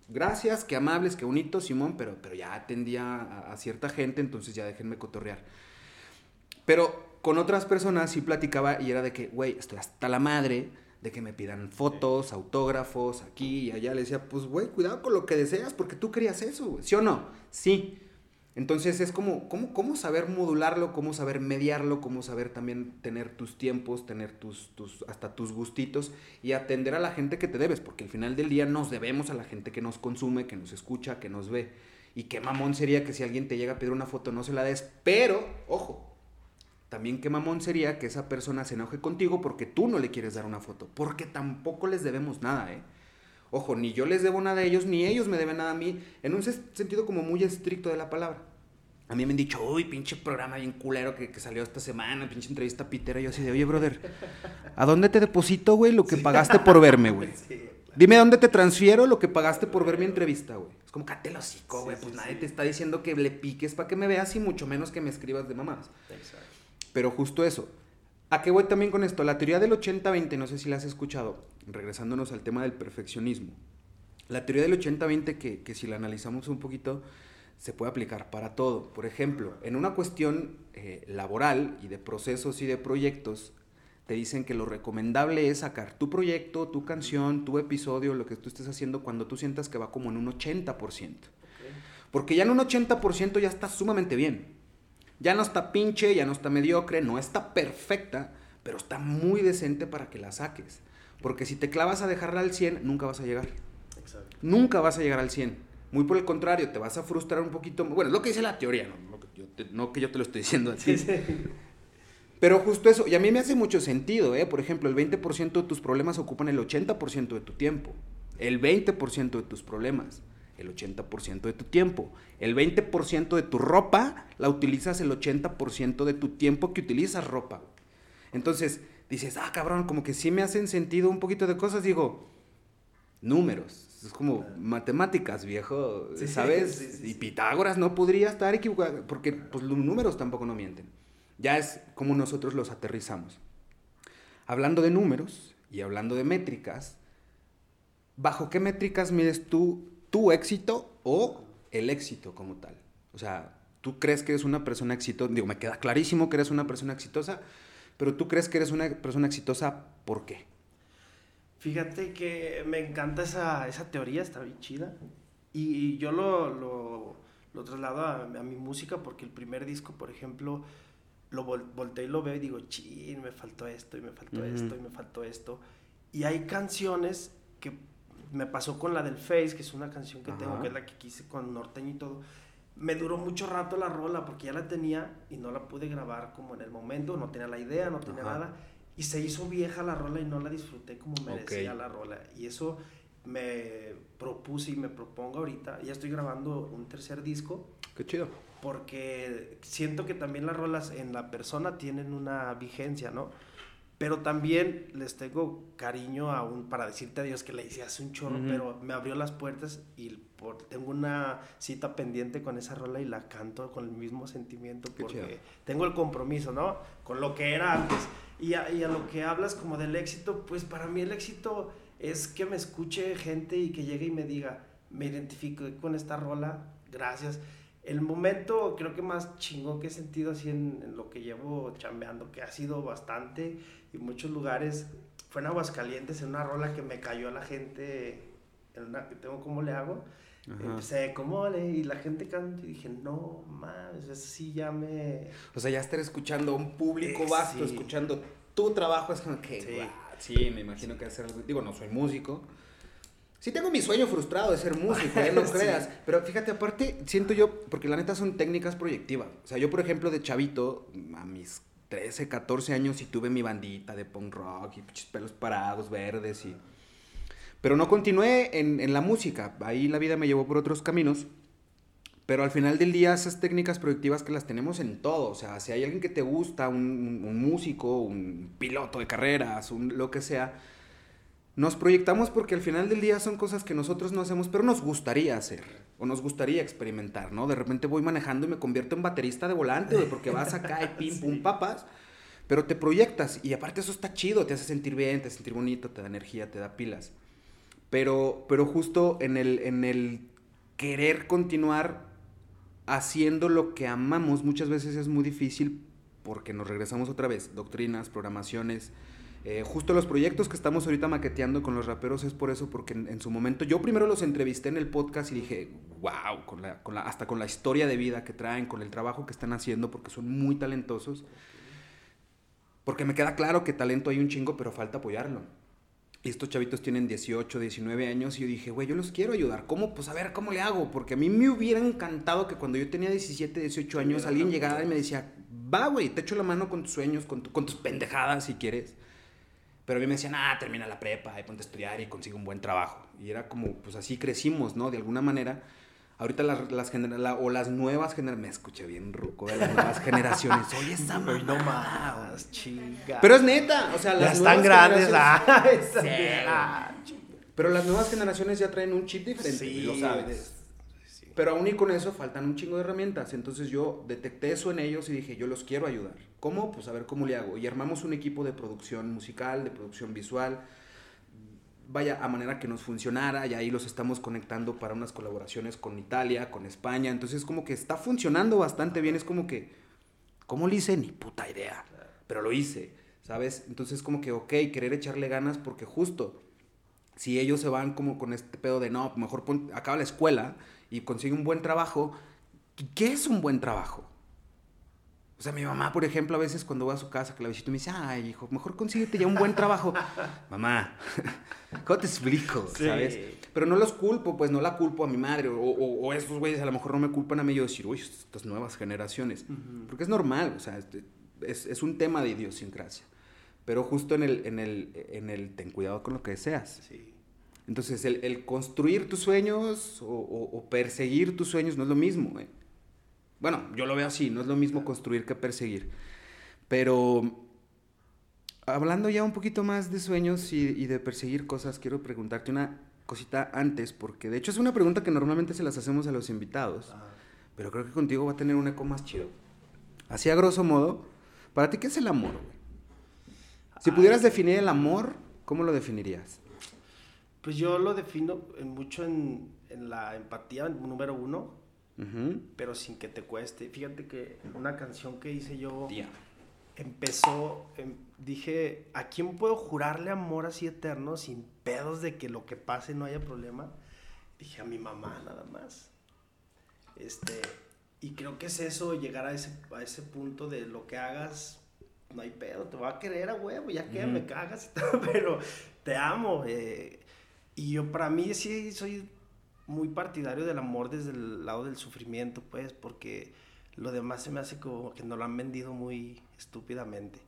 Gracias, qué amables, qué bonito, Simón, pero, pero ya atendía a, cierta gente, entonces ya déjenme cotorrear. Pero con otras personas sí platicaba y era de que, güey, estoy hasta la madre de que me pidan fotos, autógrafos, aquí y allá. Le decía, pues, güey, cuidado con lo que deseas porque tú querías eso, ¿sí o no? Sí. Entonces es como, ¿cómo, saber modularlo, cómo saber mediarlo, cómo saber también tener tus tiempos, tener tus, hasta tus gustitos y atender a la gente que te debes, porque al final del día nos debemos a la gente que nos consume, que nos escucha, que nos ve. Y qué mamón sería que si alguien te llega a pedir una foto no se la des, pero, ojo, también qué mamón sería que esa persona se enoje contigo porque tú no le quieres dar una foto, porque tampoco les debemos nada, ¿eh? Ojo, ni yo les debo nada a ellos, ni ellos me deben nada a mí, en un sentido como muy estricto de la palabra. A mí me han dicho, uy, pinche programa bien culero que, salió esta semana, pinche entrevista pitera. Y yo así de, oye, brother, ¿a dónde te deposito, güey, lo que pagaste por verme, güey? Dime dónde te transfiero lo que pagaste por ver mi entrevista, güey. Es como, cállate el hocico, güey. pues nadie te está diciendo que le piques para que me veas y mucho menos que me escribas de mamás. Pero justo eso. ¿A qué voy también con esto? La teoría del 80-20, no sé si la has escuchado, regresándonos al tema del perfeccionismo. La teoría del 80-20, que, que si la analizamos un poquito, se puede aplicar para todo. Por ejemplo, en una cuestión eh, laboral y de procesos y de proyectos, te dicen que lo recomendable es sacar tu proyecto, tu canción, tu episodio, lo que tú estés haciendo cuando tú sientas que va como en un 80%. Porque ya en un 80% ya está sumamente bien. Ya no está pinche, ya no está mediocre, no está perfecta, pero está muy decente para que la saques. Porque si te clavas a dejarla al 100, nunca vas a llegar. Exacto. Nunca vas a llegar al 100. Muy por el contrario, te vas a frustrar un poquito. Bueno, es lo que dice la teoría, no, que, yo te, lo estoy diciendo así. Pero justo eso, y a mí me hace mucho sentido, ¿eh? Por ejemplo, el 20% de tus problemas ocupan el 80% de tu tiempo. El 20% de tus problemas. El 80% de tu tiempo. El 20% de tu ropa la utilizas el 80% de tu tiempo que utilizas ropa. Entonces, dices, ah, cabrón, como que sí me hacen sentido un poquito de cosas. Digo, números. Es como matemáticas, viejo, ¿sabes? y Pitágoras no podría estar equivocado, porque pues, los números tampoco no mienten. Ya es como nosotros los aterrizamos. Hablando de números y hablando de métricas, ¿bajo qué métricas mides tú tu éxito o el éxito como tal? O sea, ¿tú crees que eres una persona exitosa? Digo, me queda clarísimo que eres una persona exitosa, pero ¿tú crees que eres una persona exitosa por qué? Fíjate que me encanta esa, teoría, está bien chida. Y, yo lo, lo, traslado a, mi música porque el primer disco, por ejemplo, lo volteo y lo veo y digo, chin, me faltó esto y me faltó esto y me faltó esto. Y hay canciones que me pasó con la del Face, que es una canción que tengo, que es la que quise con norteño y todo. Me duró mucho rato la rola porque ya la tenía y no la pude grabar como en el momento, no tenía la idea, no tenía nada. Y se hizo vieja la rola y no la disfruté como merecía la rola. Y eso me propuse y me propongo ahorita. Ya estoy grabando un tercer disco. Qué chido. Porque siento que también las rolas en la persona tienen una vigencia, ¿no? Pero también les tengo cariño aún para decirte adiós que le hice hace un chorro, pero me abrió las puertas y por, tengo una cita pendiente con esa rola y la canto con el mismo sentimiento porque tengo el compromiso, ¿no? Con lo que era antes. Y a, y a lo que hablas como del éxito, pues para mí el éxito es que me escuche gente y que llegue y me diga, me identifico con esta rola, gracias. El momento creo que más chingón que he sentido así en, en lo que llevo chambeando, que ha sido bastante y muchos lugares, fue en Aguascalientes, en una rola que me cayó a la gente, en una que tengo cómo le hago. Empecé, ¿cómo le? Y la gente canta y dije, no, más, eso sí ya me... O sea, ya estar escuchando a un público eh, vasto, escuchando tu trabajo, es como que, sí, sí me imagino que hacer algo... Digo, no soy músico. Sí tengo mi sueño frustrado de ser músico, no creas. Pero fíjate, aparte, siento yo, porque la neta son técnicas proyectivas. O sea, yo, por ejemplo, de chavito, a mis 13, 14 años y tuve mi bandita de punk rock y pelos parados, verdes y pero no continué en, la música, ahí la vida me llevó por otros caminos. Pero al final del día, esas técnicas productivas que las tenemos en todo. O sea, si hay alguien que te gusta, un, músico, un piloto de carreras, un, lo que sea, nos proyectamos porque al final del día son cosas que nosotros no hacemos, pero nos gustaría hacer. O nos gustaría experimentar, ¿no? De repente voy manejando y me convierto en baterista de volante, porque vas acá y pim, pum, papas. Pero te proyectas y aparte eso está chido, te hace sentir bien, te hace sentir bonito, te da energía, te da pilas. Pero, pero justo en el, en el querer continuar haciendo lo que amamos muchas veces es muy difícil porque nos regresamos otra vez, doctrinas, programaciones. Eh, justo los proyectos que estamos ahorita maqueteando con los raperos es por eso, porque en, su momento yo primero los entrevisté en el podcast y dije, wow, con la, con la, hasta con la historia de vida que traen, con el trabajo que están haciendo, porque son muy talentosos. Porque me queda claro que talento hay un chingo, pero falta apoyarlo. Y estos chavitos tienen 18, 19 años y yo dije, güey, yo los quiero ayudar. ¿Cómo? Pues a ver, ¿cómo le hago? Porque a mí me hubiera encantado que cuando yo tenía 17, 18 años alguien llegara y me decía, va, güey, te echo la mano con tus sueños, con, con tus pendejadas si quieres. Pero a mí me decían, ah, termina la prepa, y ponte a estudiar y consigue un buen trabajo. Y era como, pues así crecimos, ¿no? De alguna manera. Ahorita las, las o las nuevas generaciones, me escuché bien ruco de las nuevas generaciones. Oye, esa mamá. No más, chinga. Pero es neta, o sea, las están grandes, ah, Pero las nuevas generaciones ya traen un chip diferente, sí, lo sabes. Pero aún y con eso faltan un chingo de herramientas. Entonces yo detecté eso en ellos y dije, yo los quiero ayudar. ¿Cómo? Pues a ver cómo le hago. Y armamos un equipo de producción musical, de producción visual, vaya, a manera que nos funcionara y ahí los estamos conectando para unas colaboraciones con Italia, con España, entonces como que está funcionando bastante bien, es como que, ¿cómo lo hice? Ni puta idea, pero lo hice, ¿sabes? Entonces como que, ok, querer echarle ganas porque justo, si ellos se van como con este pedo de, no, mejor acaba la escuela y consigue un buen trabajo, ¿qué es un buen trabajo? O sea, mi mamá, por ejemplo, a veces cuando voy a su casa, que la visito, me dice, ay, hijo, mejor consíguete ya un buen trabajo. mamá, ¿cómo te explico? ¿Sabes? Pero no los culpo, pues no la culpo a mi madre. O, o, estos güeyes a lo mejor no me culpan a mí yo decir, uy, estas nuevas generaciones. Porque es normal, o sea, este, es, es, un tema de idiosincrasia. Pero justo en el, en el, en el ten cuidado con lo que deseas. Sí. Entonces, el, construir tus sueños o, perseguir tus sueños no es lo mismo. güey. Bueno, yo lo veo así, no es lo mismo construir que perseguir. Pero hablando ya un poquito más de sueños y, de perseguir cosas, quiero preguntarte una cosita antes, porque de hecho es una pregunta que normalmente se las hacemos a los invitados, pero creo que contigo va a tener un eco más chido. Así a grosso modo, ¿para ti qué es el amor? Güey? Si pudieras definir el amor, ¿cómo lo definirías? Pues yo lo defino mucho en, la empatía, número uno, pero sin que te cueste. Fíjate que una canción que hice yo empezó, em, dije, ¿a quién puedo jurarle amor así eterno sin pedos de que lo que pase no haya problema? Dije, a mi mamá nada más. Este, y creo que es eso, llegar a ese, a ese punto de lo que hagas, no hay pedo, te va a querer a huevo, ya que me cagas y todo, pero te amo. Eh, y yo para mí sí soy muy partidario del amor desde el lado del sufrimiento, pues, porque lo demás se me hace como que nos lo han vendido muy estúpidamente.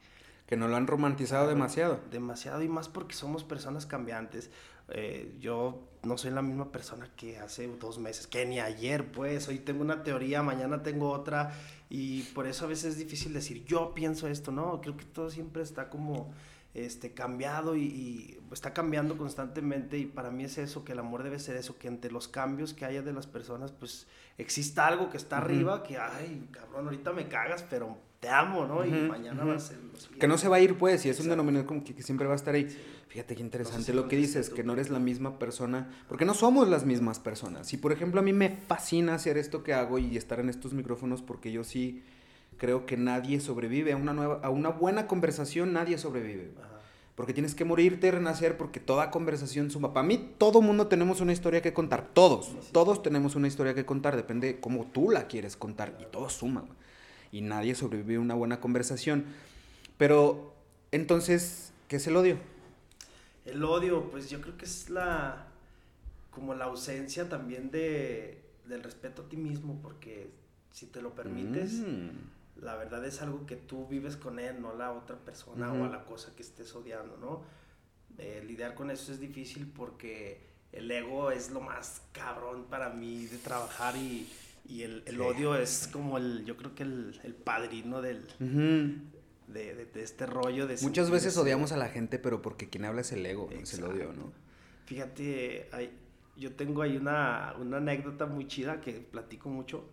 Que no lo han romantizado demasiado. Demasiado y más porque somos personas cambiantes. Eh, yo no soy la misma persona que hace dos meses, que ni ayer, pues. Hoy tengo una teoría, mañana tengo otra. Y por eso a veces es difícil decir, yo pienso esto, ¿no? Creo que todo siempre está como este, cambiado y, está cambiando constantemente y para mí es eso, que el amor debe ser eso, que entre los cambios que haya de las personas, pues exista algo que está arriba, que, ay, cabrón, ahorita me cagas, pero te amo, ¿no? y mañana va a ser... Que no se va a ir, pues, y es un denominador como que, siempre va a estar ahí. Fíjate qué interesante lo que dices, que no eres la misma persona, porque no somos las mismas personas. Y, por ejemplo, a mí me fascina hacer esto que hago y estar en estos micrófonos porque yo sí creo que nadie sobrevive. A una, nueva, a una buena conversación nadie sobrevive. Porque tienes que morirte, renacer, porque toda conversación suma. Para mí, todo mundo tenemos una historia que contar. Todos. Todos tenemos una historia que contar. Depende de cómo tú la quieres contar. Y todo suma. Y nadie sobrevive a una buena conversación. Pero, entonces, ¿qué es el odio? El odio, pues yo creo que es la. como la ausencia también de, del respeto a ti mismo, porque si te lo permites. Mm la verdad es algo que tú vives con él, no la otra persona o a la cosa que estés odiando, ¿no? Eh, lidiar con eso es difícil porque el ego es lo más cabrón para mí de trabajar y, y el, el odio es como el, yo creo que el, el padrino del... de, de, este rollo de... Muchas veces odiamos a la gente, pero porque quien habla es el ego, es el odio, ¿no? Fíjate, hay, yo tengo ahí una, una anécdota muy chida que platico mucho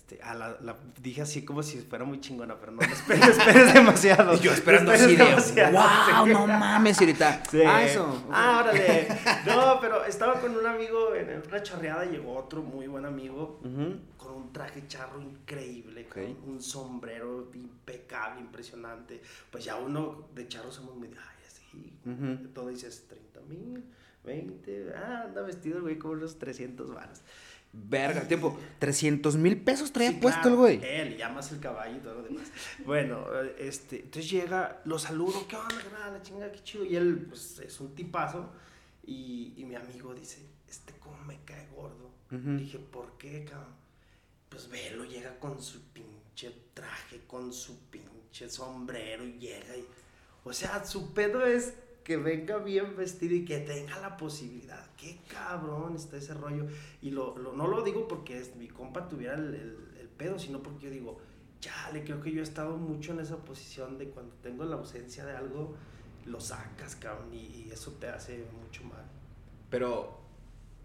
este, a la, la, dije así como si fuera muy chingona, pero no, esperes, esperes demasiado. Y yo esperando así de, wow, no mames, ahorita. Ah, eso. Ah, órale. No, pero estaba con un amigo en una charreada, llegó otro muy buen amigo, con un traje charro increíble, con un sombrero impecable, impresionante. Pues ya uno de charro somos medio, ay, así, todo dices 30 mil, 20, ah, anda vestido el güey con unos 300 varas. Verga, tiempo. 300 mil pesos traía puesto el güey. Él, llamas el caballo y todo lo demás. bueno, este, entonces llega, lo saludo, ¿qué onda, la chinga, qué chido. Y él, pues, es un tipazo. Y, y mi amigo dice, este, ¿cómo me cae gordo? Dije, ¿por qué, cabrón? Pues velo, llega con su pinche traje, con su pinche sombrero y llega y. O sea, su pedo es que venga bien vestido y que tenga la posibilidad. Qué cabrón está ese rollo. Y lo, no lo digo porque mi compa tuviera el, el, pedo, sino porque yo digo, le creo que yo he estado mucho en esa posición de cuando tengo la ausencia de algo, lo sacas, cabrón, y, eso te hace mucho mal. Pero,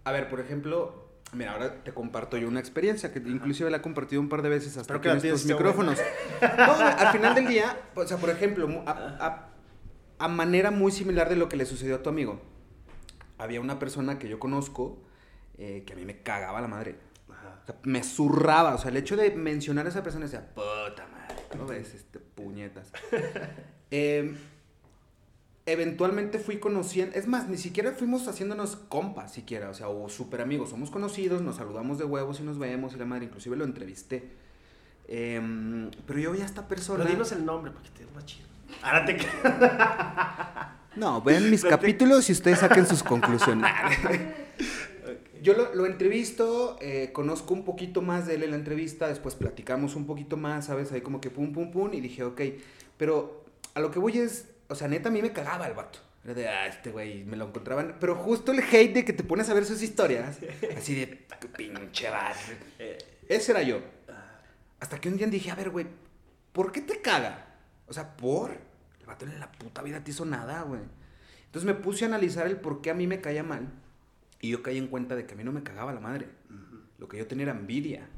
a ver, por ejemplo, Mira, ahora te comparto yo una experiencia que inclusive la he compartido un par de veces hasta que en estos micrófonos. No, al final del día, o sea, por ejemplo, a, a manera muy similar de lo que le sucedió a tu amigo. Había una persona que yo conozco eh, que a mí me cagaba la madre. me zurraba. O sea, el hecho de mencionar a esa persona decía, puta madre, ¿cómo ves? Este, puñetas. Em, eventualmente fui conociendo, es más, ni siquiera fuimos haciéndonos compas siquiera, o sea, o súper amigos, somos conocidos, nos saludamos de huevos y nos vemos y la madre, inclusive lo entrevisté. Em, pero yo vi a esta persona... Pero dinos el nombre para que te más chido. Ahora te... No, ven mis capítulos y ustedes saquen sus conclusiones. Yo lo, entrevisto, eh, conozco un poquito más de él en la entrevista, después platicamos un poquito más, ¿sabes? Ahí como que pum, pum, pum, y dije, ok, pero a lo que voy es, o sea, neta, a mí me cagaba el vato. Era de, ah, este güey, me lo encontraban. Pero justo el hate de que te pones a ver sus historias, así de, pinche vato. Ese era yo. Hasta que un día dije, a ver, güey, ¿por qué te caga? O sea, ¿por? El vato en la puta vida te hizo nada, güey. Entonces me puse a analizar el por qué a mí me caía mal. Y yo caí en cuenta de que a mí no me cagaba la madre. Lo que yo tenía era envidia.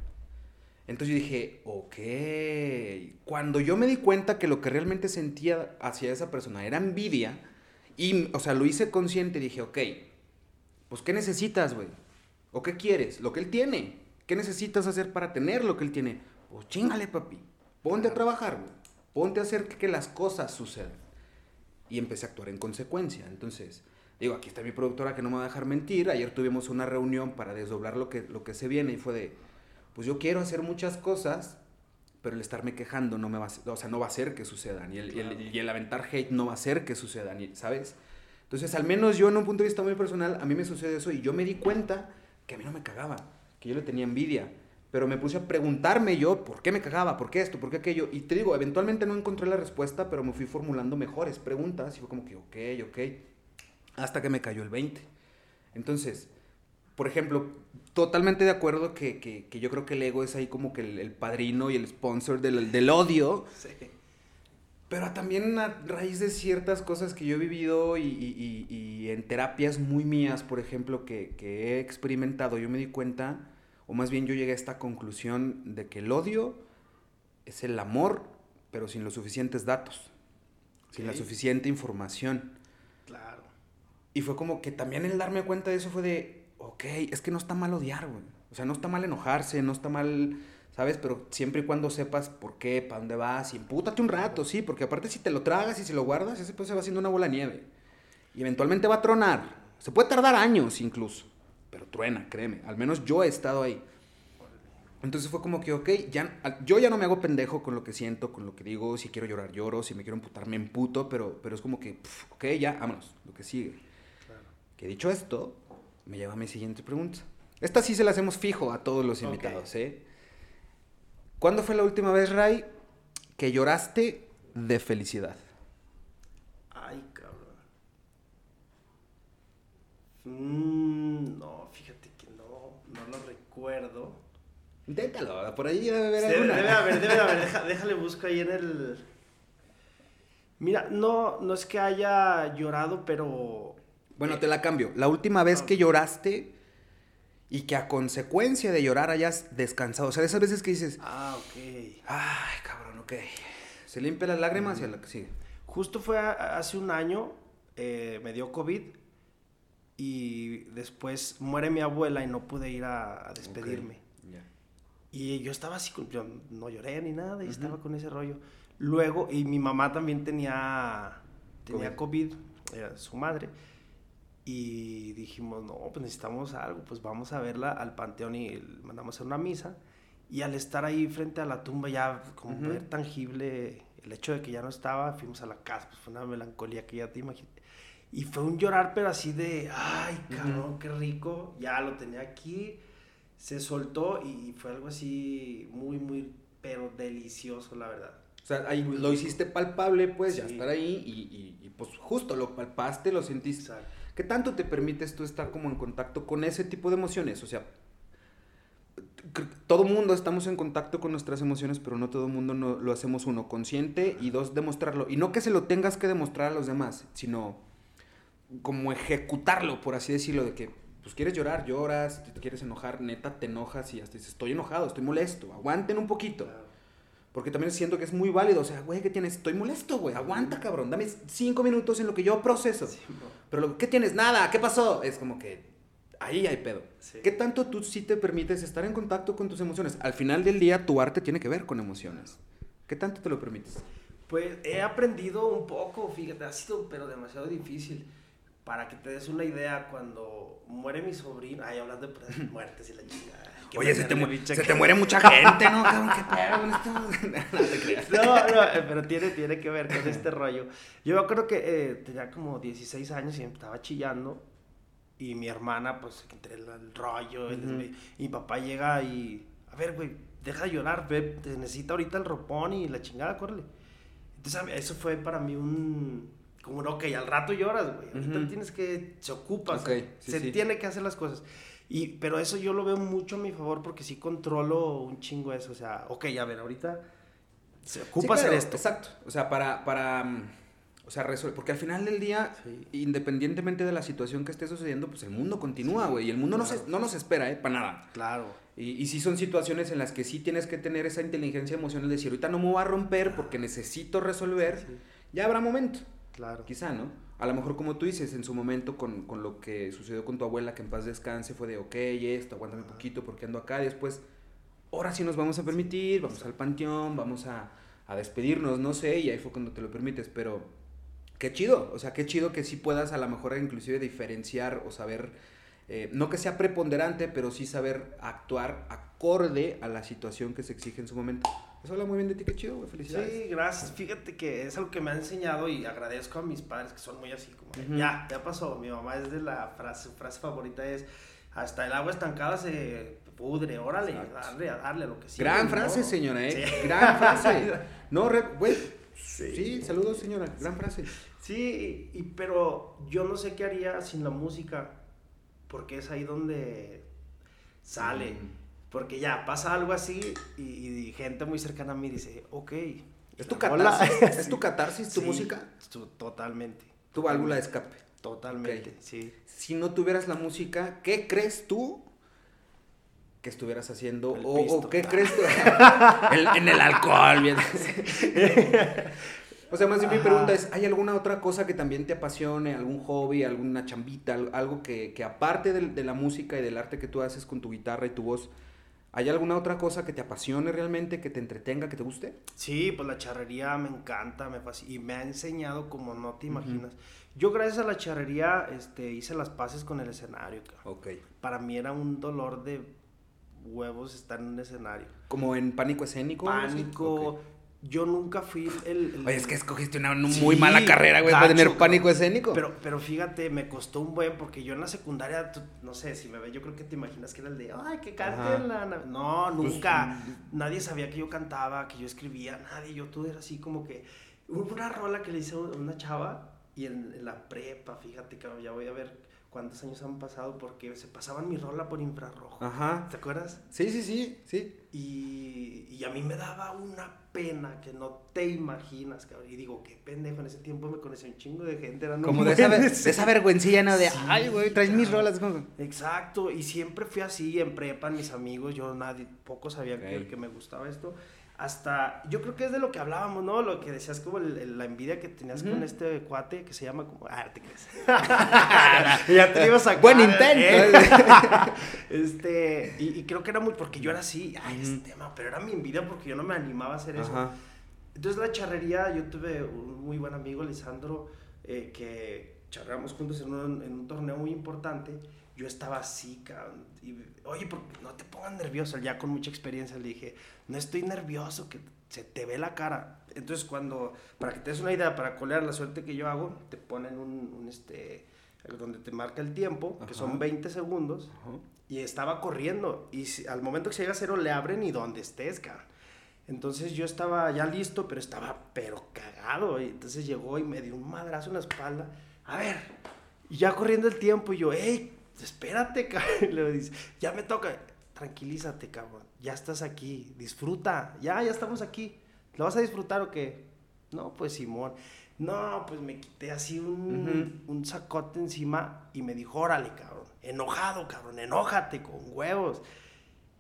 Entonces yo dije, ok. Cuando yo me di cuenta que lo que realmente sentía hacia esa persona era envidia, y, o sea, lo hice consciente, dije, ok, pues ¿qué necesitas, güey? ¿O qué quieres? Lo que él tiene. ¿Qué necesitas hacer para tener lo que él tiene? Pues chingale, papi. Ponte a trabajar, güey. Ponte a hacer que las cosas sucedan. Y empecé a actuar en consecuencia. Entonces, digo, aquí está mi productora que no me va a dejar mentir. Ayer tuvimos una reunión para desdoblar lo que, lo que se viene y fue de, pues yo quiero hacer muchas cosas, pero el estarme quejando no me va a, o sea, no va a hacer que sucedan. Y el, y, el, y el, aventar hate no va a hacer que sucedan, ¿sabes? Entonces, al menos yo en un punto de vista muy personal, a mí me sucede eso y yo me di cuenta que a mí no me cagaba, que yo le tenía envidia. Pero me puse a preguntarme yo por qué me cagaba, por qué esto, por qué aquello. Y te digo, eventualmente no encontré la respuesta, pero me fui formulando mejores preguntas y fue como que, ok, ok. Hasta que me cayó el 20. Entonces, por ejemplo, totalmente de acuerdo que, que, que, yo creo que el ego es ahí como que el, el padrino y el sponsor del, del odio. Sí. Pero también a raíz de ciertas cosas que yo he vivido y, y, y, y en terapias muy mías, por ejemplo, que, que, he experimentado, yo me di cuenta, o más bien yo llegué a esta conclusión de que el odio es el amor, pero sin los suficientes datos, okay. sin la suficiente información. Claro. Y fue como que también el darme cuenta de eso fue de, ok, es que no está mal odiar, güey. O sea, no está mal enojarse, no está mal ¿sabes? Pero siempre y cuando sepas por qué, para dónde vas, y empútate un rato, sí, porque aparte si te lo tragas y si lo guardas, ese pues se va haciendo una bola de nieve. Y eventualmente va a tronar. Se puede tardar años incluso, truena, créeme. Al menos yo he estado ahí. Entonces fue como que, ok, ya, yo ya no me hago pendejo con lo que siento, con lo que digo, si quiero llorar lloro, si me quiero emputar me emputo, pero, pero es como que, pff, ok, ya, vámonos, lo que sigue. Claro. Que dicho esto, me lleva a mi siguiente pregunta. Esta sí se la hacemos fijo a todos los invitados, okay. ¿eh? ¿Cuándo fue la última vez, Ray, que lloraste de felicidad? Ay, cabrón. Mm, no, fíjate que no, no lo recuerdo. Inténtalo, por ahí debe haber alguna. Debe haber, debe haber, Deja, déjale busco ahí en el... Mira, no, no es que haya llorado, pero... Bueno, te la cambio. La última vez que lloraste y que a consecuencia de llorar hayas descansado. O sea, esas veces que dices, ah, ok. Ay, cabrón, ok. Se limpia las lágrimas mm. y a la que sigue. Justo fue a, hace un año, eh, me dio COVID y después muere mi abuela y no pude ir a, a despedirme. Okay. Yeah. Y yo estaba así, yo no lloré ni nada y uh -huh. estaba con ese rollo. Luego, y mi mamá también tenía, tenía COVID, COVID era su madre. Y dijimos, no, pues necesitamos algo, pues vamos a verla al panteón y mandamos a hacer una misa. Y al estar ahí frente a la tumba, ya como uh -huh. ver tangible el hecho de que ya no estaba, fuimos a la casa, pues fue una melancolía que ya te imaginas. Y fue un llorar, pero así de, ay, cabrón, uh -huh. qué rico, ya lo tenía aquí, se soltó y fue algo así muy, muy, pero delicioso, la verdad. O sea, ahí lo hiciste palpable, pues, sí. ya estar ahí y, y, y, pues justo lo palpaste, lo sentiste. Exacto. ¿Qué tanto te permites tú estar como en contacto con ese tipo de emociones? O sea, todo mundo estamos en contacto con nuestras emociones, pero no todo mundo no, lo hacemos uno consciente y dos demostrarlo. Y no que se lo tengas que demostrar a los demás, sino como ejecutarlo, por así decirlo, de que pues quieres llorar, lloras, si te quieres enojar, neta te enojas y hasta dices, estoy enojado, estoy molesto, aguanten un poquito. Porque también siento que es muy válido. O sea, güey, ¿qué tienes? Estoy molesto, güey. Aguanta, cabrón. Dame cinco minutos en lo que yo proceso. Sí, Pero, lo, ¿qué tienes? Nada. ¿Qué pasó? Es como que ahí hay pedo. Sí. ¿Qué tanto tú sí te permites estar en contacto con tus emociones? Al final del día, tu arte tiene que ver con emociones. ¿Qué tanto te lo permites? Pues he aprendido un poco, fíjate, ha sido pero demasiado difícil. Para que te des una idea, cuando muere mi sobrino, ay, hablando de muertes y la chingada. Oye, se te, se te, muere mucha gente, ¿no? Cabrón, qué pedo con esto. no, no, eh, pero tiene, tiene que ver con este rollo. Yo creo que eh, tenía como 16 años y estaba chillando. Y mi hermana, pues, entre el, el rollo. Uh -huh. y mi papá llega y. A ver, güey, deja de llorar, ve, te necesita ahorita el ropón y la chingada, córrele. Entonces, eso fue para mí un como, ok, al rato lloras, güey. Ahorita tienes que, se ocupa, se tiene que hacer las cosas. Y, pero eso yo lo veo mucho a mi favor porque sí controlo un chingo eso. O sea, ok, a ver, ahorita se ocupa hacer esto. Exacto. O sea, para, para mm, o sea, resuelve. Porque al final del día, independientemente de la situación que esté sucediendo, pues el mundo continúa, güey. y el mundo no, se, no nos espera, ¿eh? Para nada. Claro. Y, y sí son situaciones en las que sí tienes que tener esa inteligencia emocional de decir, ahorita no me voy a romper porque necesito resolver. Ya habrá momento. Claro. Quizá, ¿no? A lo mejor como tú dices, en su momento con, con, lo que sucedió con tu abuela, que en paz descanse, fue de, ok, esto, aguántame un poquito porque ando acá. Y después, ahora sí nos vamos a permitir, vamos al panteón, vamos a, a despedirnos, no sé, y ahí fue cuando te lo permites, pero qué chido, o sea, qué chido que sí puedas a lo mejor inclusive diferenciar o saber, eh, no que sea preponderante, pero sí saber actuar acorde a la situación que se exige en su momento. Eso habla muy bien de ti, qué chido, güey. Felicidades. Sí, gracias. Fíjate que es algo que me ha enseñado y agradezco a mis padres que son muy así, como, ya, ya pasó. Mi mamá es de la frase, frase favorita es, hasta el agua estancada se pudre, órale, darle, darle lo que sí. Gran frase, señora, ¿eh? Gran frase. no, güey. Sí. sí. saludos, señora. Gran frase. Sí, y, pero yo no sé qué haría sin la música, porque es ahí donde sale. Mm. Porque ya pasa algo así y, gente muy cercana a mí dice, ok. ¿Es tu catarsis? ¿Es tu catarsis, tu música? totalmente. Tu válvula de escape. Totalmente, sí. Si no tuvieras la música, ¿qué crees tú que estuvieras haciendo? O, qué crees tú? en el alcohol, bien. o sea, más bien mi pregunta es, ¿hay alguna otra cosa que también te apasione? ¿Algún hobby, alguna chambita? Algo que, que aparte de, de la música y del arte que tú haces con tu guitarra y tu voz ¿Hay alguna otra cosa que te apasione realmente, que te entretenga, que te guste? Sí, pues la charrería me encanta, me fascina, y me ha enseñado como no te imaginas. Yo gracias a la charrería este, hice las paces con el escenario. Ok. Para mí era un dolor de huevos estar en un escenario. ¿Como en pánico escénico? Pánico, yo nunca fui el... Oye, es que escogiste una muy mala carrera, güey, para tener pánico escénico. Pero, pero fíjate, me costó un buen, porque yo en la secundaria, no sé, si me ve, yo creo que te imaginas que era el de, ay, que cante la... No, pues, nunca. Mm, nadie sabía que yo cantaba, que yo escribía, nadie. Yo todo era así como que... Hubo una rola que le hice a una chava y en, la prepa, fíjate, que ya voy a ver cuántos años han pasado porque se pasaban mi rola por infrarrojo. Ajá. ¿Te acuerdas? Sí, sí, sí, sí. Y, y a mí me daba una pena que no te imaginas, cabrón. Y digo, qué pendejo, en ese tiempo me conocí un chingo de gente. Eran Como de esa, de esa, vergüencilla, ¿no? De, ay, güey, traes mis rolas. Exacto, y siempre fui así en prepa, mis amigos, yo nadie, poco sabía que, que me gustaba esto hasta, yo creo que es de lo que hablábamos, ¿no? Lo que decías como la envidia que tenías con este cuate que se llama como, ah, te crees. ya te ibas a Buen intento. este, y, creo que era muy, porque yo era así, ay, este tema, pero era mi envidia porque yo no me animaba a hacer eso. Entonces la charrería, yo tuve un muy buen amigo, Lisandro, eh, que charreamos juntos en un, en un torneo muy importante yo estaba así, cabrón. Y, Oye, no te pongas nervioso. Ya con mucha experiencia le dije, no estoy nervioso, que se te ve la cara. Entonces, cuando, para que te des una idea, para colear la suerte que yo hago, te ponen un, este, donde te marca el tiempo, que son 20 segundos, y estaba corriendo. Y al momento que se llega a cero, le abren y donde estés, cabrón. Entonces yo estaba ya listo, pero estaba pero cagado. Y entonces llegó y me dio un madrazo en la espalda. A ver, y ya corriendo el tiempo, y yo, hey, espérate, cabrón. Le dice, ya me toca. Tranquilízate, cabrón. Ya estás aquí. Disfruta. Ya, ya estamos aquí. ¿Lo vas a disfrutar o qué? No, pues Simón. No, pues me quité así un, un sacote encima y me dijo, órale, cabrón. Enojado, cabrón. Enójate con huevos.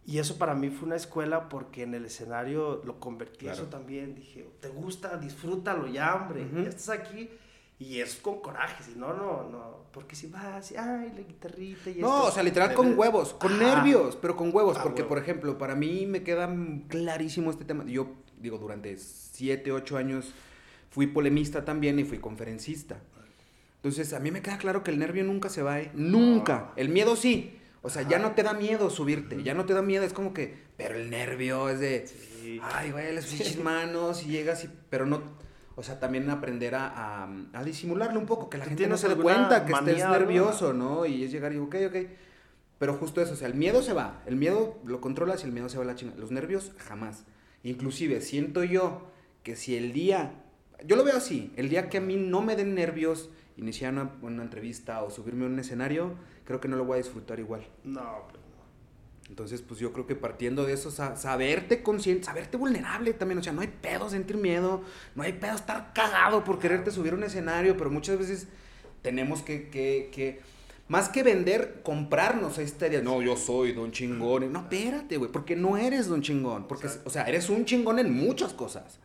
Y eso para mí fue una escuela porque en el escenario lo convertí eso también. Dije, ¿te gusta? Disfrútalo ya, hombre. Ya estás aquí y es con coraje, si no, no, no. Porque si vas, ay, la guitarrita y No, o sea, literal con huevos, con nervios, pero con huevos. Ah, porque, por ejemplo, para mí me queda clarísimo este tema. Yo, digo, durante siete, ocho años fui polemista también y fui conferencista. Entonces, a mí me queda claro que el nervio nunca se va, ¿eh? Nunca. El miedo sí. O sea, ya no te da miedo subirte, ya no te da miedo, es como que, pero el nervio es de, ay, güey, las pinches manos y llegas y, pero no o sea, también aprender a, a, disimularlo un poco, que la gente no se dé cuenta que estés nervioso, ¿no? Y es llegar y, ok, ok. Pero justo eso, o sea, el miedo se va, el miedo lo controlas y el miedo se va a la chingada. Los nervios, jamás. Inclusive, siento yo que si el día, yo lo veo así, el día que a mí no me den nervios iniciar una, una entrevista o subirme a un escenario, creo que no lo voy a disfrutar igual. No, pues no. Entonces, pues yo creo que partiendo de eso, sa- saberte consciente, saberte vulnerable también, o sea, no hay pedo sentir miedo, no hay pedo estar cagado por quererte subir a un escenario, pero muchas veces tenemos que, que, que más que vender, comprarnos esta idea, no, yo soy don chingón, no, espérate, güey, porque no eres don chingón, porque, Exacto. o sea, eres un chingón en muchas cosas,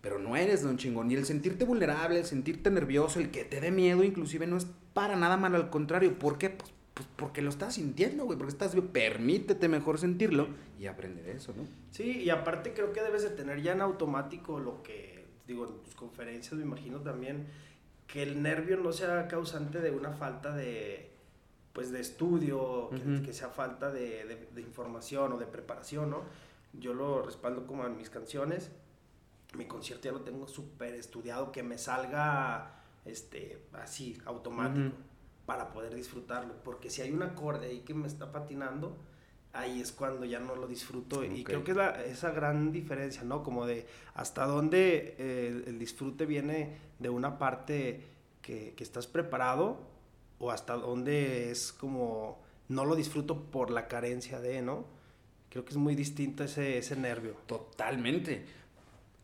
pero no eres don chingón, y el sentirte vulnerable, el sentirte nervioso, el que te dé miedo, inclusive, no es para nada malo, al contrario, ¿por qué? Pues, pues porque lo estás sintiendo, güey, porque estás, permítete mejor sentirlo y aprender eso, ¿no? Sí, y aparte creo que debes de tener ya en automático lo que, digo, en tus conferencias me imagino también, que el nervio no sea causante de una falta de, pues, de estudio, que, sea falta de, de- de información o de preparación, ¿no? Yo lo respaldo como en mis canciones, mi concierto ya lo tengo súper estudiado, que me salga, este, así, automático. Para poder disfrutarlo, porque si hay un acorde ahí que me está patinando, ahí es cuando ya no lo disfruto y creo que es la- esa gran diferencia, ¿no? Como de hasta dónde eh, el, el disfrute viene de una parte que, que estás preparado o hasta dónde es como no lo disfruto por la carencia de, ¿no? Creo que es muy distinto ese, ese nervio. Totalmente.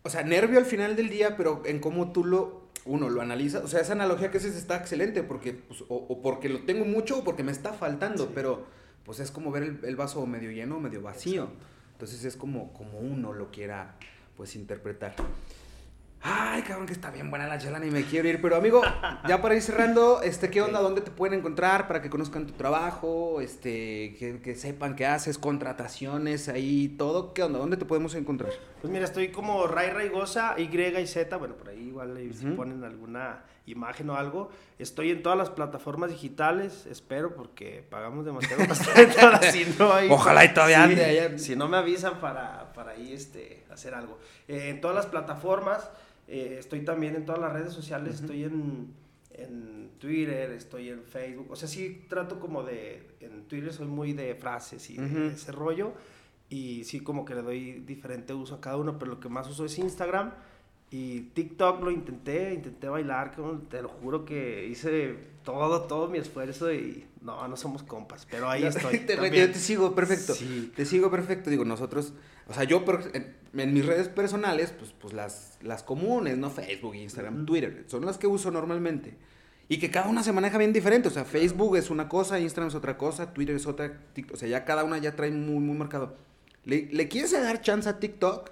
O sea, nervio al final del día, pero en cómo tú lo, uno, lo analiza. O sea, esa analogía que haces está excelente, porque, pues, o, o porque lo tengo mucho o porque me está faltando, Sí. pero pues es como ver el, el vaso medio lleno o medio vacío. Exacto. Entonces es como, como uno lo quiera, pues, interpretar. Ay, cabrón, que está bien buena la chela, ni me quiero ir. Pero, amigo, ya para ir cerrando, este, ¿qué onda? ¿Dónde te pueden encontrar para que conozcan tu trabajo? Este, que, que sepan qué haces, contrataciones, ahí, todo. ¿Qué onda? ¿Dónde te podemos encontrar? Pues mira, estoy como Ray Raigosa, Y y Z, bueno, por ahí igual si ponen alguna imagen o algo. Estoy en todas las plataformas digitales, espero, porque pagamos demasiado bastante si no hay... Ojalá y todavía Sí. Si no me avisan para, para ahí este, hacer algo. Eh, en todas las plataformas, eh, estoy también en todas las redes sociales, estoy en, en Twitter, estoy en Facebook, o sea, sí trato como de, en Twitter soy muy de frases y de ese rollo, y sí como que le doy diferente uso a cada uno, pero lo que más uso es Instagram. Y TikTok lo intenté, intenté bailar, te lo juro que hice todo, todo mi esfuerzo y no, no somos compas, pero ahí estoy. te- yo te sigo, perfecto. Sí. Te sigo perfecto. Digo, nosotros, o sea, yo en, mis redes personales, pues, pues las, las comunes, ¿no? Facebook, Instagram, Ujú. Twitter, son las que uso normalmente. Y que cada una se maneja bien diferente. O sea, Facebook es una cosa, Instagram es otra cosa, Twitter es otra. Tik- O sea, ya cada una ya trae muy, muy marcado. ¿Le, le quieres dar chance a TikTok?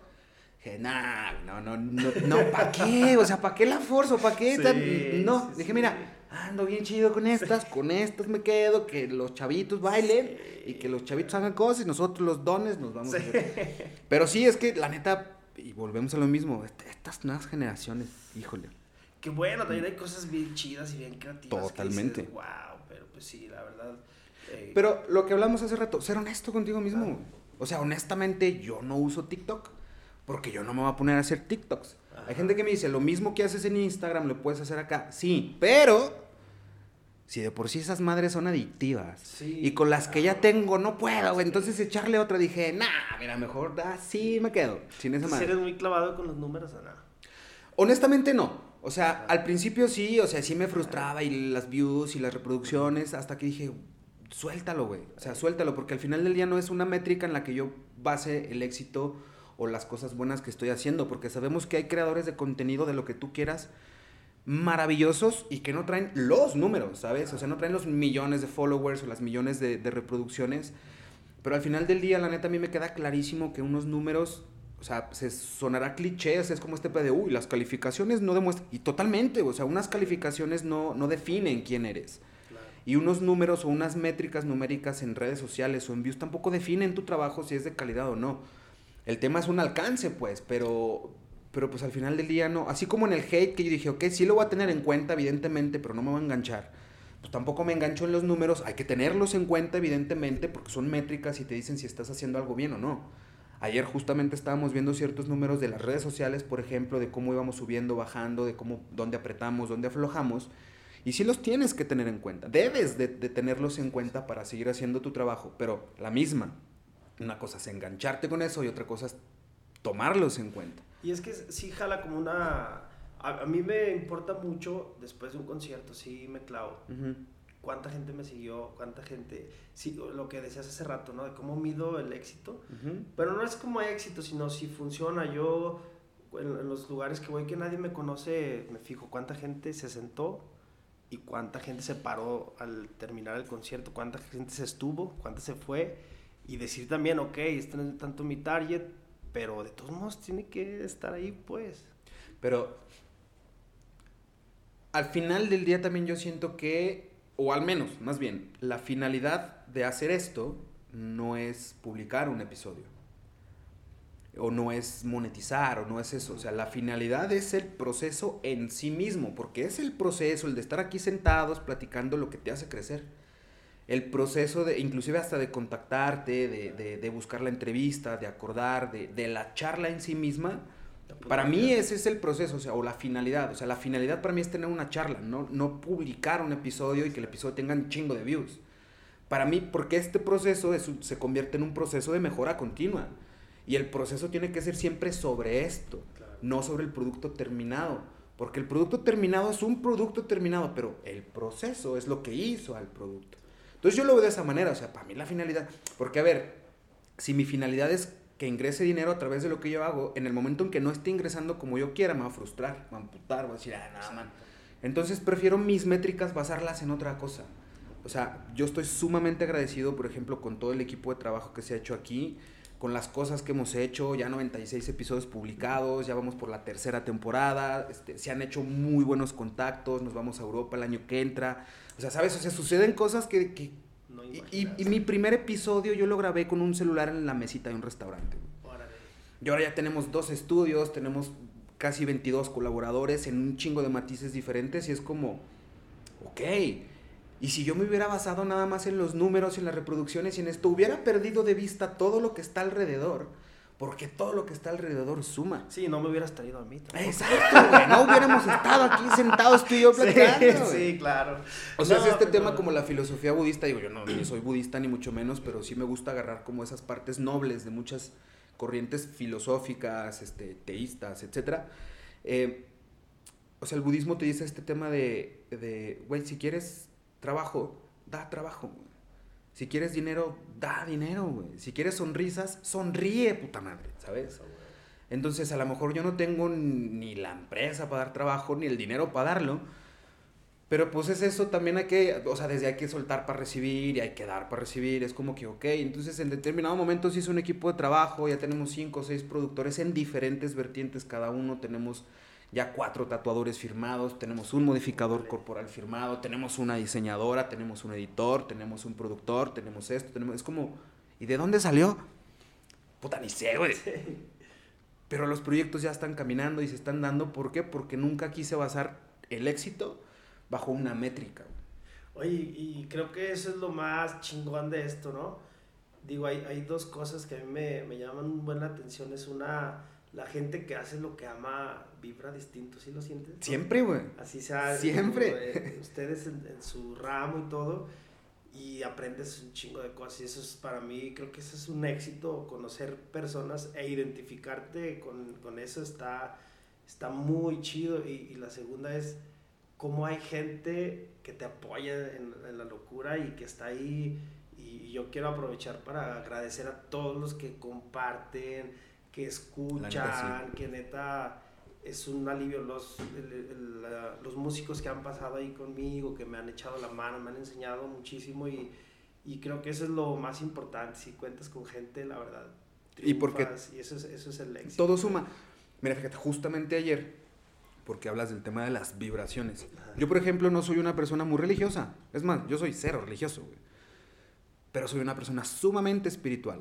Dije, nah, no, no, no, no, ¿para qué? O sea, ¿para qué la forzo? ¿Para qué? Sí, no, sí, dije, mira, ando bien chido con estas, con estas me quedo, que los chavitos bailen y que los chavitos hagan cosas y nosotros los dones nos vamos a hacer. Pero sí, es que la neta, y volvemos a lo mismo, est- estas nuevas generaciones, híjole. Que bueno, también hay cosas bien chidas y bien creativas. Totalmente. wow, pero pues sí, la verdad. eh, Pero lo que hablamos hace rato, ser honesto contigo mismo. O sea, honestamente, yo no uso TikTok porque yo no me voy a poner a hacer TikToks. Ajá. Hay gente que me dice, lo mismo que haces en Instagram lo puedes hacer acá. Sí, pero si de por sí esas madres son adictivas Sí, y con las que ya claro. tengo no puedo, güey, entonces echarle otra dije, nah, mira, mejor así me quedo sin esa ¿tú sí madre. eres muy clavado con los números o nada? Honestamente no. O sea, Ajá. al principio sí, o sea, sí me frustraba y las views y las reproducciones, hasta que dije, suéltalo, güey. O sea, suéltalo, porque al final del día no es una métrica en la que yo base el éxito o las cosas buenas que estoy haciendo, porque sabemos que hay creadores de contenido de lo que tú quieras maravillosos y que no traen los números, ¿sabes? O sea, no traen los millones de followers o las millones de, de reproducciones. Pero al final del día, la neta, a mí me queda clarísimo que unos números, o sea, se sonará clichés, es como este pedo de, uy, las calificaciones no demuestran, y totalmente, o sea, unas calificaciones no, no definen quién eres. Claro. Y unos números o unas métricas numéricas en redes sociales o en views tampoco definen tu trabajo si es de calidad o no. El tema es un alcance, pues, pero, pero pues al final del día no. Así como en el hate que yo dije, ok, sí lo voy a tener en cuenta, evidentemente, pero no me voy a enganchar. Pues tampoco me engancho en los números, hay que tenerlos en cuenta, evidentemente, porque son métricas y te dicen si estás haciendo algo bien o no. Ayer justamente estábamos viendo ciertos números de las redes sociales, por ejemplo, de cómo íbamos subiendo, bajando, de cómo, dónde apretamos, dónde aflojamos. Y sí los tienes que tener en cuenta. Debes de, de tenerlos en cuenta para seguir haciendo tu trabajo, pero la misma. Una cosa es engancharte con eso y otra cosa es tomarlos en cuenta. Y es que sí jala como una A, a mí me importa mucho, después de un concierto, sí me clavo. Cuánta gente me siguió, cuánta gente... Sí, lo que decías hace rato, ¿no? De cómo mido el éxito. Pero no es como éxito, sino si funciona. Yo, en, en los lugares que voy que nadie me conoce, me fijo cuánta gente se sentó y cuánta gente se paró al terminar el concierto, cuánta gente se estuvo, cuánta se fue. Y decir también, ok, este no es tanto mi target, pero de todos modos tiene que estar ahí, pues. Pero al final del día también yo siento que, o al menos, más bien, la finalidad de hacer esto no es publicar un episodio. O no es monetizar, o no es eso. O sea, la finalidad es el proceso en sí mismo, porque es el proceso, el de estar aquí sentados platicando lo que te hace crecer. El proceso de, inclusive hasta de contactarte, de, de- de buscar la entrevista, de acordar, de, de la charla en sí misma, para mí ese es el proceso, o sea, o la finalidad. O sea, la finalidad para mí es tener una charla, no, no publicar un episodio y que el episodio tenga un chingo de views. Para mí, porque este proceso es se convierte en un proceso de mejora continua. Y el proceso tiene que ser siempre sobre esto, Claro. no sobre el producto terminado. Porque el producto terminado es un producto terminado, pero el proceso es lo que hizo al producto. Entonces yo lo veo de esa manera, o sea, para mí la finalidad, porque a ver, si mi finalidad es que ingrese dinero a través de lo que yo hago, en el momento en que no esté ingresando como yo quiera, me va a frustrar, me va a amputar, voy a decir, ah, nada, man. Entonces prefiero mis métricas basarlas en otra cosa. O sea, yo estoy sumamente agradecido, por ejemplo, con todo el equipo de trabajo que se ha hecho aquí, con las cosas que hemos hecho, ya 96 episodios publicados, ya vamos por la tercera temporada, este, se han hecho muy buenos contactos, nos vamos a Europa el año que entra. O sea, ¿sabes? O sea, suceden cosas que, que No y, y- mi primer episodio yo lo grabé con un celular en la mesita de un restaurante. Y ahora ya tenemos dos estudios, tenemos casi 22 colaboradores en un chingo de matices diferentes y es como, ok. Y si yo me hubiera basado nada más en los números, en las reproducciones y en esto, hubiera perdido de vista todo lo que está alrededor, porque todo lo que está alrededor suma. Sí, no me hubieras traído a mí. tampoco. Exacto, güey. No hubiéramos estado aquí sentados tú y yo platicando. Sí, sí, claro. O sea, No, es este pero- tema como la filosofía budista, digo yo no, ni soy budista ni mucho menos, pero sí me gusta agarrar como esas partes nobles de muchas corrientes filosóficas, este, teístas, etc. o sea, el budismo te dice este tema de, de, güey, si quieres trabajo, da trabajo. Si quieres dinero, da dinero, güey. Si quieres sonrisas, sonríe, puta madre, ¿sabes? Entonces, a lo mejor yo no tengo ni la empresa para dar trabajo, ni el dinero para darlo. Pero pues es eso, también hay que, o sea, desde hay que soltar para recibir y hay que dar para recibir. Es como que, ok, entonces en determinado momento se hizo un equipo de trabajo, ya tenemos cinco o seis productores en diferentes vertientes cada uno. Tenemos ya cuatro tatuadores firmados, tenemos un modificador corporal firmado, tenemos una diseñadora, tenemos un editor, tenemos un productor, tenemos esto, tenemos... Es como, ¿y de dónde salió? Puta, ni sé, güey. Pero los proyectos ya están caminando y se están dando. ¿Por qué? Porque nunca quise basar el éxito bajo una métrica. Oye, y creo que eso es lo más chingón de esto, ¿no? Digo, hay, hay dos cosas que a mí me, me llaman un buen la atención. Es una, la gente que hace lo que ama vibra distinto, ¿sí lo sientes? Siempre, güey. Así sea. Siempre. como, eh, ustedes en, en su ramo y todo. Y aprendes un chingo de cosas. Y eso es para mí, creo que eso es un éxito. Conocer personas e identificarte con, con eso está, está muy chido. Y, y la segunda es cómo hay gente que te apoya en, en la locura y que está ahí. Y yo quiero aprovechar para agradecer a todos los que comparten, que escuchan, que neta es un alivio los, el- el- la- los músicos que han pasado ahí conmigo, que me han echado la mano, me han enseñado muchísimo y, y creo que eso es lo más importante, si cuentas con gente, la verdad. Y porque y eso es, eso es el éxito. Todo suma. Mira, fíjate, justamente ayer, porque hablas del tema de las vibraciones. Ajá. Yo, por ejemplo, no soy una persona muy religiosa. Es más, yo soy cero religioso, güey. Pero soy una persona sumamente espiritual.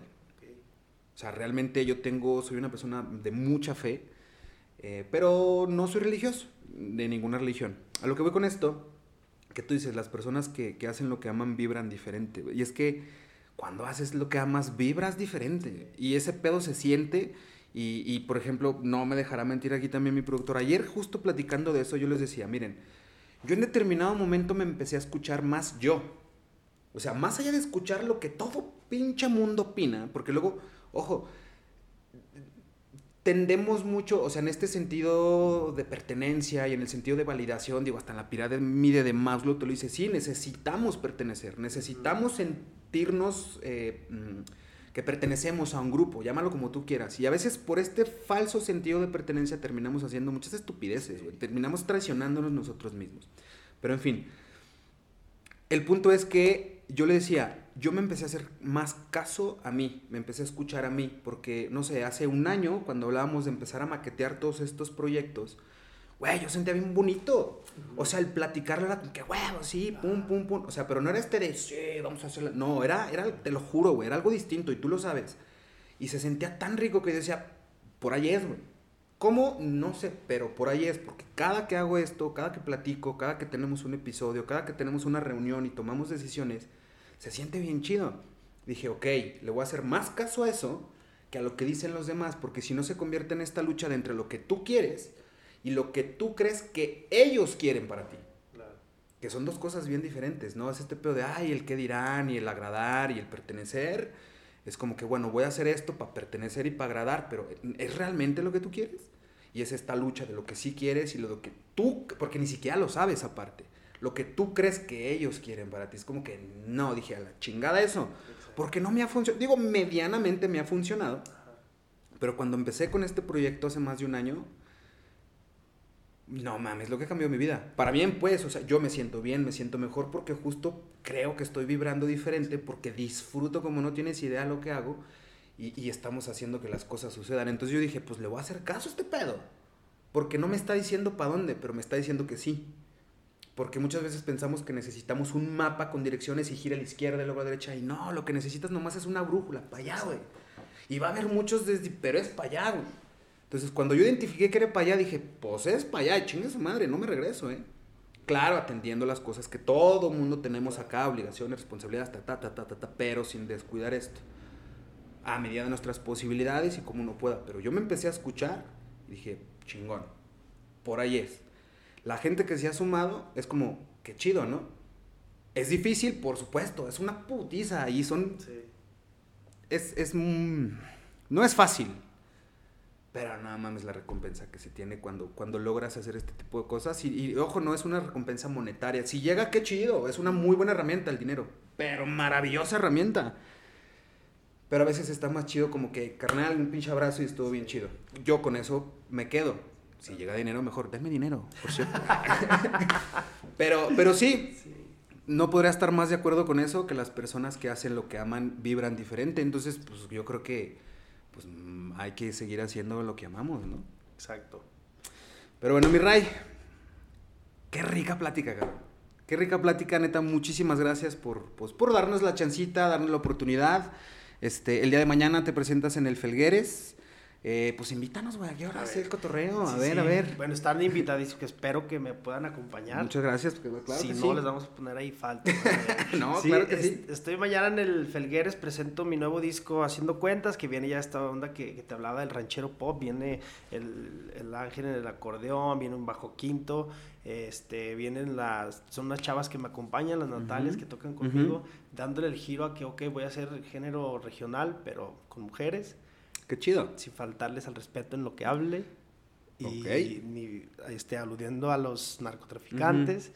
O sea, realmente yo tengo, soy una persona de mucha fe, eh, pero no soy religioso, de ninguna religión. A lo que voy con esto, que tú dices, las personas que, que hacen lo que aman vibran diferente. Y es que cuando haces lo que amas, vibras diferente. Y ese pedo se siente. Y, y, por ejemplo, no me dejará mentir aquí también mi productor. Ayer, justo platicando de eso, yo les decía, miren, yo en determinado momento me empecé a escuchar más yo. O sea, más allá de escuchar lo que todo pinche mundo opina, porque luego, ojo, tendemos mucho, o sea, en este sentido de pertenencia y en el sentido de validación, digo, hasta en la pirámide de Maslow te lo dice, sí, necesitamos pertenecer, necesitamos sentirnos eh, mm, que pertenecemos a un grupo, llámalo como tú quieras. Y a veces por este falso sentido de pertenencia terminamos haciendo muchas estupideces, terminamos traicionándonos nosotros mismos. Pero en fin, el punto es que yo le decía, yo me empecé a hacer más caso a mí, me empecé a escuchar a mí, porque, no sé, hace un año, cuando hablábamos de empezar a maquetear todos estos proyectos, güey, yo sentía bien bonito. O sea, el platicarle era que, huevo, sí, pum, pum, pum. O sea, pero no era este de, sí, vamos a hacerlo. No, era, era, te lo juro, güey, era algo distinto y tú lo sabes. Y se sentía tan rico que yo decía, por ahí es, güey. ¿Cómo? No sé, pero por ahí es, porque cada que hago esto, cada que platico, cada que tenemos un episodio, cada que tenemos una reunión y tomamos decisiones, se siente bien chido. Dije, ok, le voy a hacer más caso a eso que a lo que dicen los demás, porque si no se convierte en esta lucha de entre lo que tú quieres y lo que tú crees que ellos quieren para ti. Que son dos cosas bien diferentes, ¿no? Es este pedo de, ay, el qué dirán y el agradar y el pertenecer. Es como que, bueno, voy a hacer esto para pertenecer y para agradar, pero ¿es realmente lo que tú quieres? Y es esta lucha de lo que sí quieres y lo que tú, porque ni siquiera lo sabes aparte lo que tú crees que ellos quieren para ti. Es como que no, dije, a la chingada eso. Porque no me ha funcionado. Digo, medianamente me ha funcionado. Pero cuando empecé con este proyecto hace más de un año, no mames, lo que cambió mi vida. Para bien, pues, o sea, yo me siento bien, me siento mejor porque justo creo que estoy vibrando diferente, porque disfruto como no tienes idea lo que hago y, y estamos haciendo que las cosas sucedan. Entonces yo dije, pues le voy a hacer caso a este pedo. Porque no me está diciendo para dónde, pero me está diciendo que sí. Porque muchas veces pensamos que necesitamos un mapa con direcciones y gira a la izquierda y luego a la derecha. Y no, lo que necesitas nomás es una brújula, para allá, güey. Y va a haber muchos desde, pero es para allá, güey. Entonces, cuando yo identifiqué que era para allá, dije, pues es para allá, chingue su madre, no me regreso, ¿eh? Claro, atendiendo las cosas que todo mundo tenemos acá, obligaciones, responsabilidades, ta, ta, ta, ta, ta, ta, pero sin descuidar esto. A medida de nuestras posibilidades y como uno pueda. Pero yo me empecé a escuchar y dije, chingón, por ahí es. La gente que se ha sumado es como, qué chido, ¿no? Es difícil, por supuesto, es una putiza y son... Sí. Es, es... no es fácil, pero nada más la recompensa que se tiene cuando, cuando logras hacer este tipo de cosas. Y, ojo, no es una recompensa monetaria. Si llega, qué chido, es una muy buena herramienta el dinero, pero maravillosa herramienta. Pero a veces está más chido como que, carnal, un pinche abrazo y estuvo bien chido. Yo con eso me quedo si llega dinero, mejor, denme dinero, por cierto. pero, pero sí, no podría estar más de acuerdo con eso, que las personas que hacen lo que aman vibran diferente. Entonces, pues yo creo que pues, hay que seguir haciendo lo que amamos, ¿no? Exacto. Pero bueno, mi Ray, qué rica plática, cabrón. Qué rica plática, neta. Muchísimas gracias por, pues, por darnos la chancita, darnos la oportunidad. Este, el día de mañana te presentas en el Felgueres. Eh, pues invítanos, güey, ¿a qué hora el cotorreo? A ver, a ver. Bueno, están invitadísimos, que espero que me puedan acompañar. Muchas gracias, porque, claro Si no, les vamos a poner ahí falta. no, claro que sí. Estoy mañana en el Felgueres, presento mi nuevo disco Haciendo Cuentas, que viene ya esta onda que, te hablaba del ranchero pop, viene el, el, ángel en el acordeón, viene un bajo quinto, este, vienen las, son unas chavas que me acompañan, las Natalias que tocan conmigo, dándole el giro a que, ok, voy a hacer género regional, pero con mujeres. Qué chido. Sin faltarles al respeto en lo que hable. Y, ni, este, aludiendo a los narcotraficantes,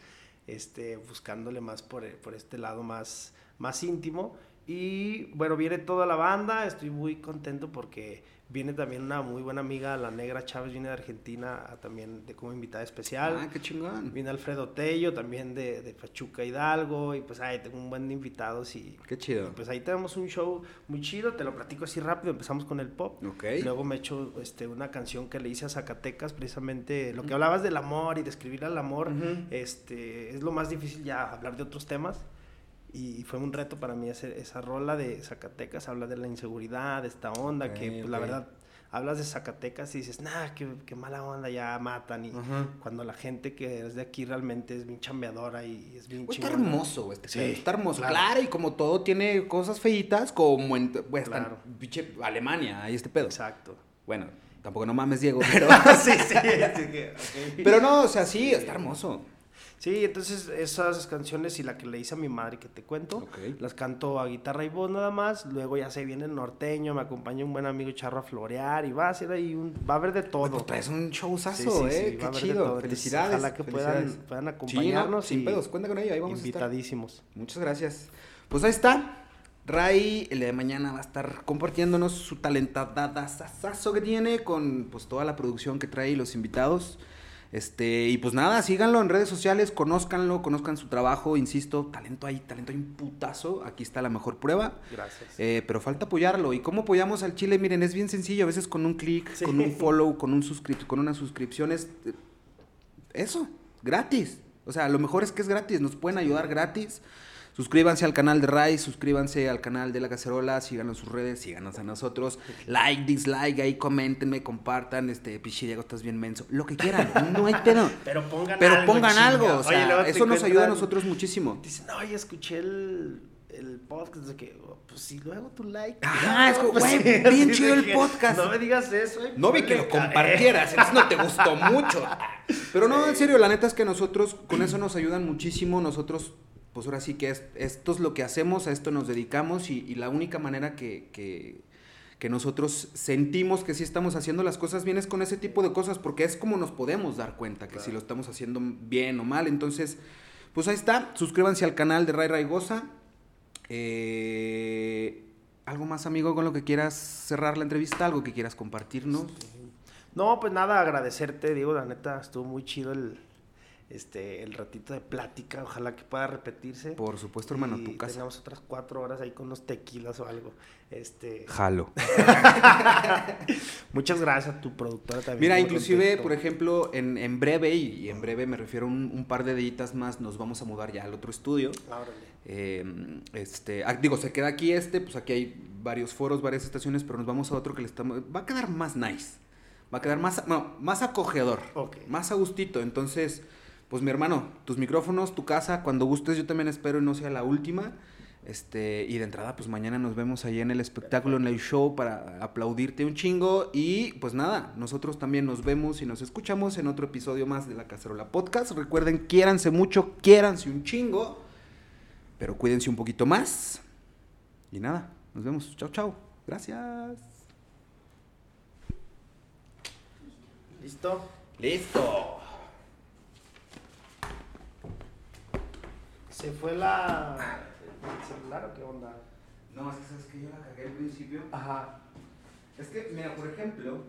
este, buscándole más por, por, este lado más, más íntimo. Y bueno, viene toda la banda, estoy muy contento porque Viene también una muy buena amiga, la Negra Chávez, viene de Argentina también de como invitada especial. Ah, qué chingón. Viene Alfredo Tello, también de, de Pachuca Hidalgo, y pues ahí tengo un buen de invitados y... Qué chido. pues ahí tenemos un show muy chido, te lo platico así rápido, empezamos con el pop. Ok. Luego me echo este, una canción que le hice a Zacatecas, precisamente lo que hablabas del amor y de escribir al amor, este, es lo más difícil ya hablar de otros temas y fue un reto para mí ese, esa rola de Zacatecas, habla de la inseguridad, de esta onda, que pues, la verdad, hablas de Zacatecas y dices, nah, qué, mala onda, ya matan. Y cuando la gente que es de aquí realmente es bien chambeadora y es bien Está hermoso, este sí, Está hermoso, claro. y como todo tiene cosas feitas, como en pues, claro. Alemania, ahí este pedo. Exacto. Bueno, tampoco no mames, Diego, pero... sí, sí, Pero no, o sea, sí, está hermoso. Sí, entonces esas canciones y la que le hice a mi madre que te cuento, las canto a guitarra y voz nada más. Luego ya se viene el norteño, me acompaña un buen amigo Charro a florear y va a ser ahí un, va a haber de todo. Pues traes un showzazo, Sí, sí, sí, eh. Qué chido. Felicidades. Ojalá que puedan, felicidades. puedan acompañarnos. Sin pedos, cuenta con ello, ahí vamos a estar. invitadísimos. Muchas gracias. Pues ahí está. Ray el día de mañana va a estar compartiéndonos su talentada que tiene con pues toda la producción que trae y los invitados. Este, y pues nada, síganlo en redes sociales, conózcanlo, conozcan su trabajo, insisto, talento ahí, talento hay un putazo, aquí está la mejor prueba. Gracias. Eh, pero falta apoyarlo. ¿Y cómo apoyamos al Chile? Miren, es bien sencillo. A veces con un clic, Sí. con un follow, con un con unas suscripciones. eh, Eso, gratis. O sea, lo mejor es que es gratis. Nos pueden ayudar gratis. Suscríbanse al canal de Rai, suscríbanse al canal de La Cacerola, síganos en sus redes, síganos a nosotros. Like, dislike, ahí coméntenme, compartan. Este, pichi Diego, estás bien menso. Lo que quieran, no hay pedo. Pero pongan Pero algo. pongan algo, o sea, eso nos ayuda a nosotros muchísimo. Dicen, no, ya escuché el, el podcast. De que, oh, pues sí, luego tu like. Ajá, es como, Pues güey, bien chido el podcast. No me digas eso. eh, No vi que lo compartieras, entonces no te gustó mucho. Pero no, en serio, la neta es que nosotros con eso nos ayudan muchísimo. Nosotros, pues ahora sí que es- esto es lo que hacemos, a esto nos dedicamos y, y la única manera que, que, que nosotros sentimos que sí estamos haciendo las cosas bien es con ese tipo de cosas, porque es como nos podemos dar cuenta que si lo estamos haciendo bien o mal. Entonces, pues ahí está. Suscríbanse al canal de Ray Raigosa. Eh, ¿Algo más, amigo, con lo que quieras cerrar la entrevista? ¿Algo que quieras compartirnos? No, pues nada, agradecerte, digo, la neta, estuvo muy chido el, este, el ratito de plática, ojalá que pueda repetirse. Por supuesto, hermano, y tu casa. Tengamos otras cuatro horas ahí con unos tequilas o algo. Este, Jalo. muchas gracias a tu productora también. Mira, inclusive, por ejemplo, en, en breve, y en breve me refiero a un, un par de deditas más, nos vamos a mudar ya al otro estudio. Eh, este, ah, digo, se queda aquí este, pues aquí hay varios foros, varias estaciones, pero nos vamos a otro que le estamos... Va a quedar más nice. Va a quedar más, no, más acogedor. Ok. Más a gustito. Entonces, pues mi hermano, tus micrófonos, tu casa, cuando gustes, yo también espero y no sea la última. Este, y de entrada, pues mañana nos vemos ahí en el espectáculo, en el show, para aplaudirte un chingo. Y pues nada, nosotros también nos vemos y nos escuchamos en otro episodio más de La Cacerola Podcast. Recuerden, quiéranse mucho, quiéranse un chingo, pero cuídense un poquito más. Y nada, nos vemos. Chao, chao. Gracias. ¿Listo? Listo. ¿Se fue la... el celular o qué onda? No, es que sabes que yo la cagué al principio. Ajá. Es que, mira, por ejemplo,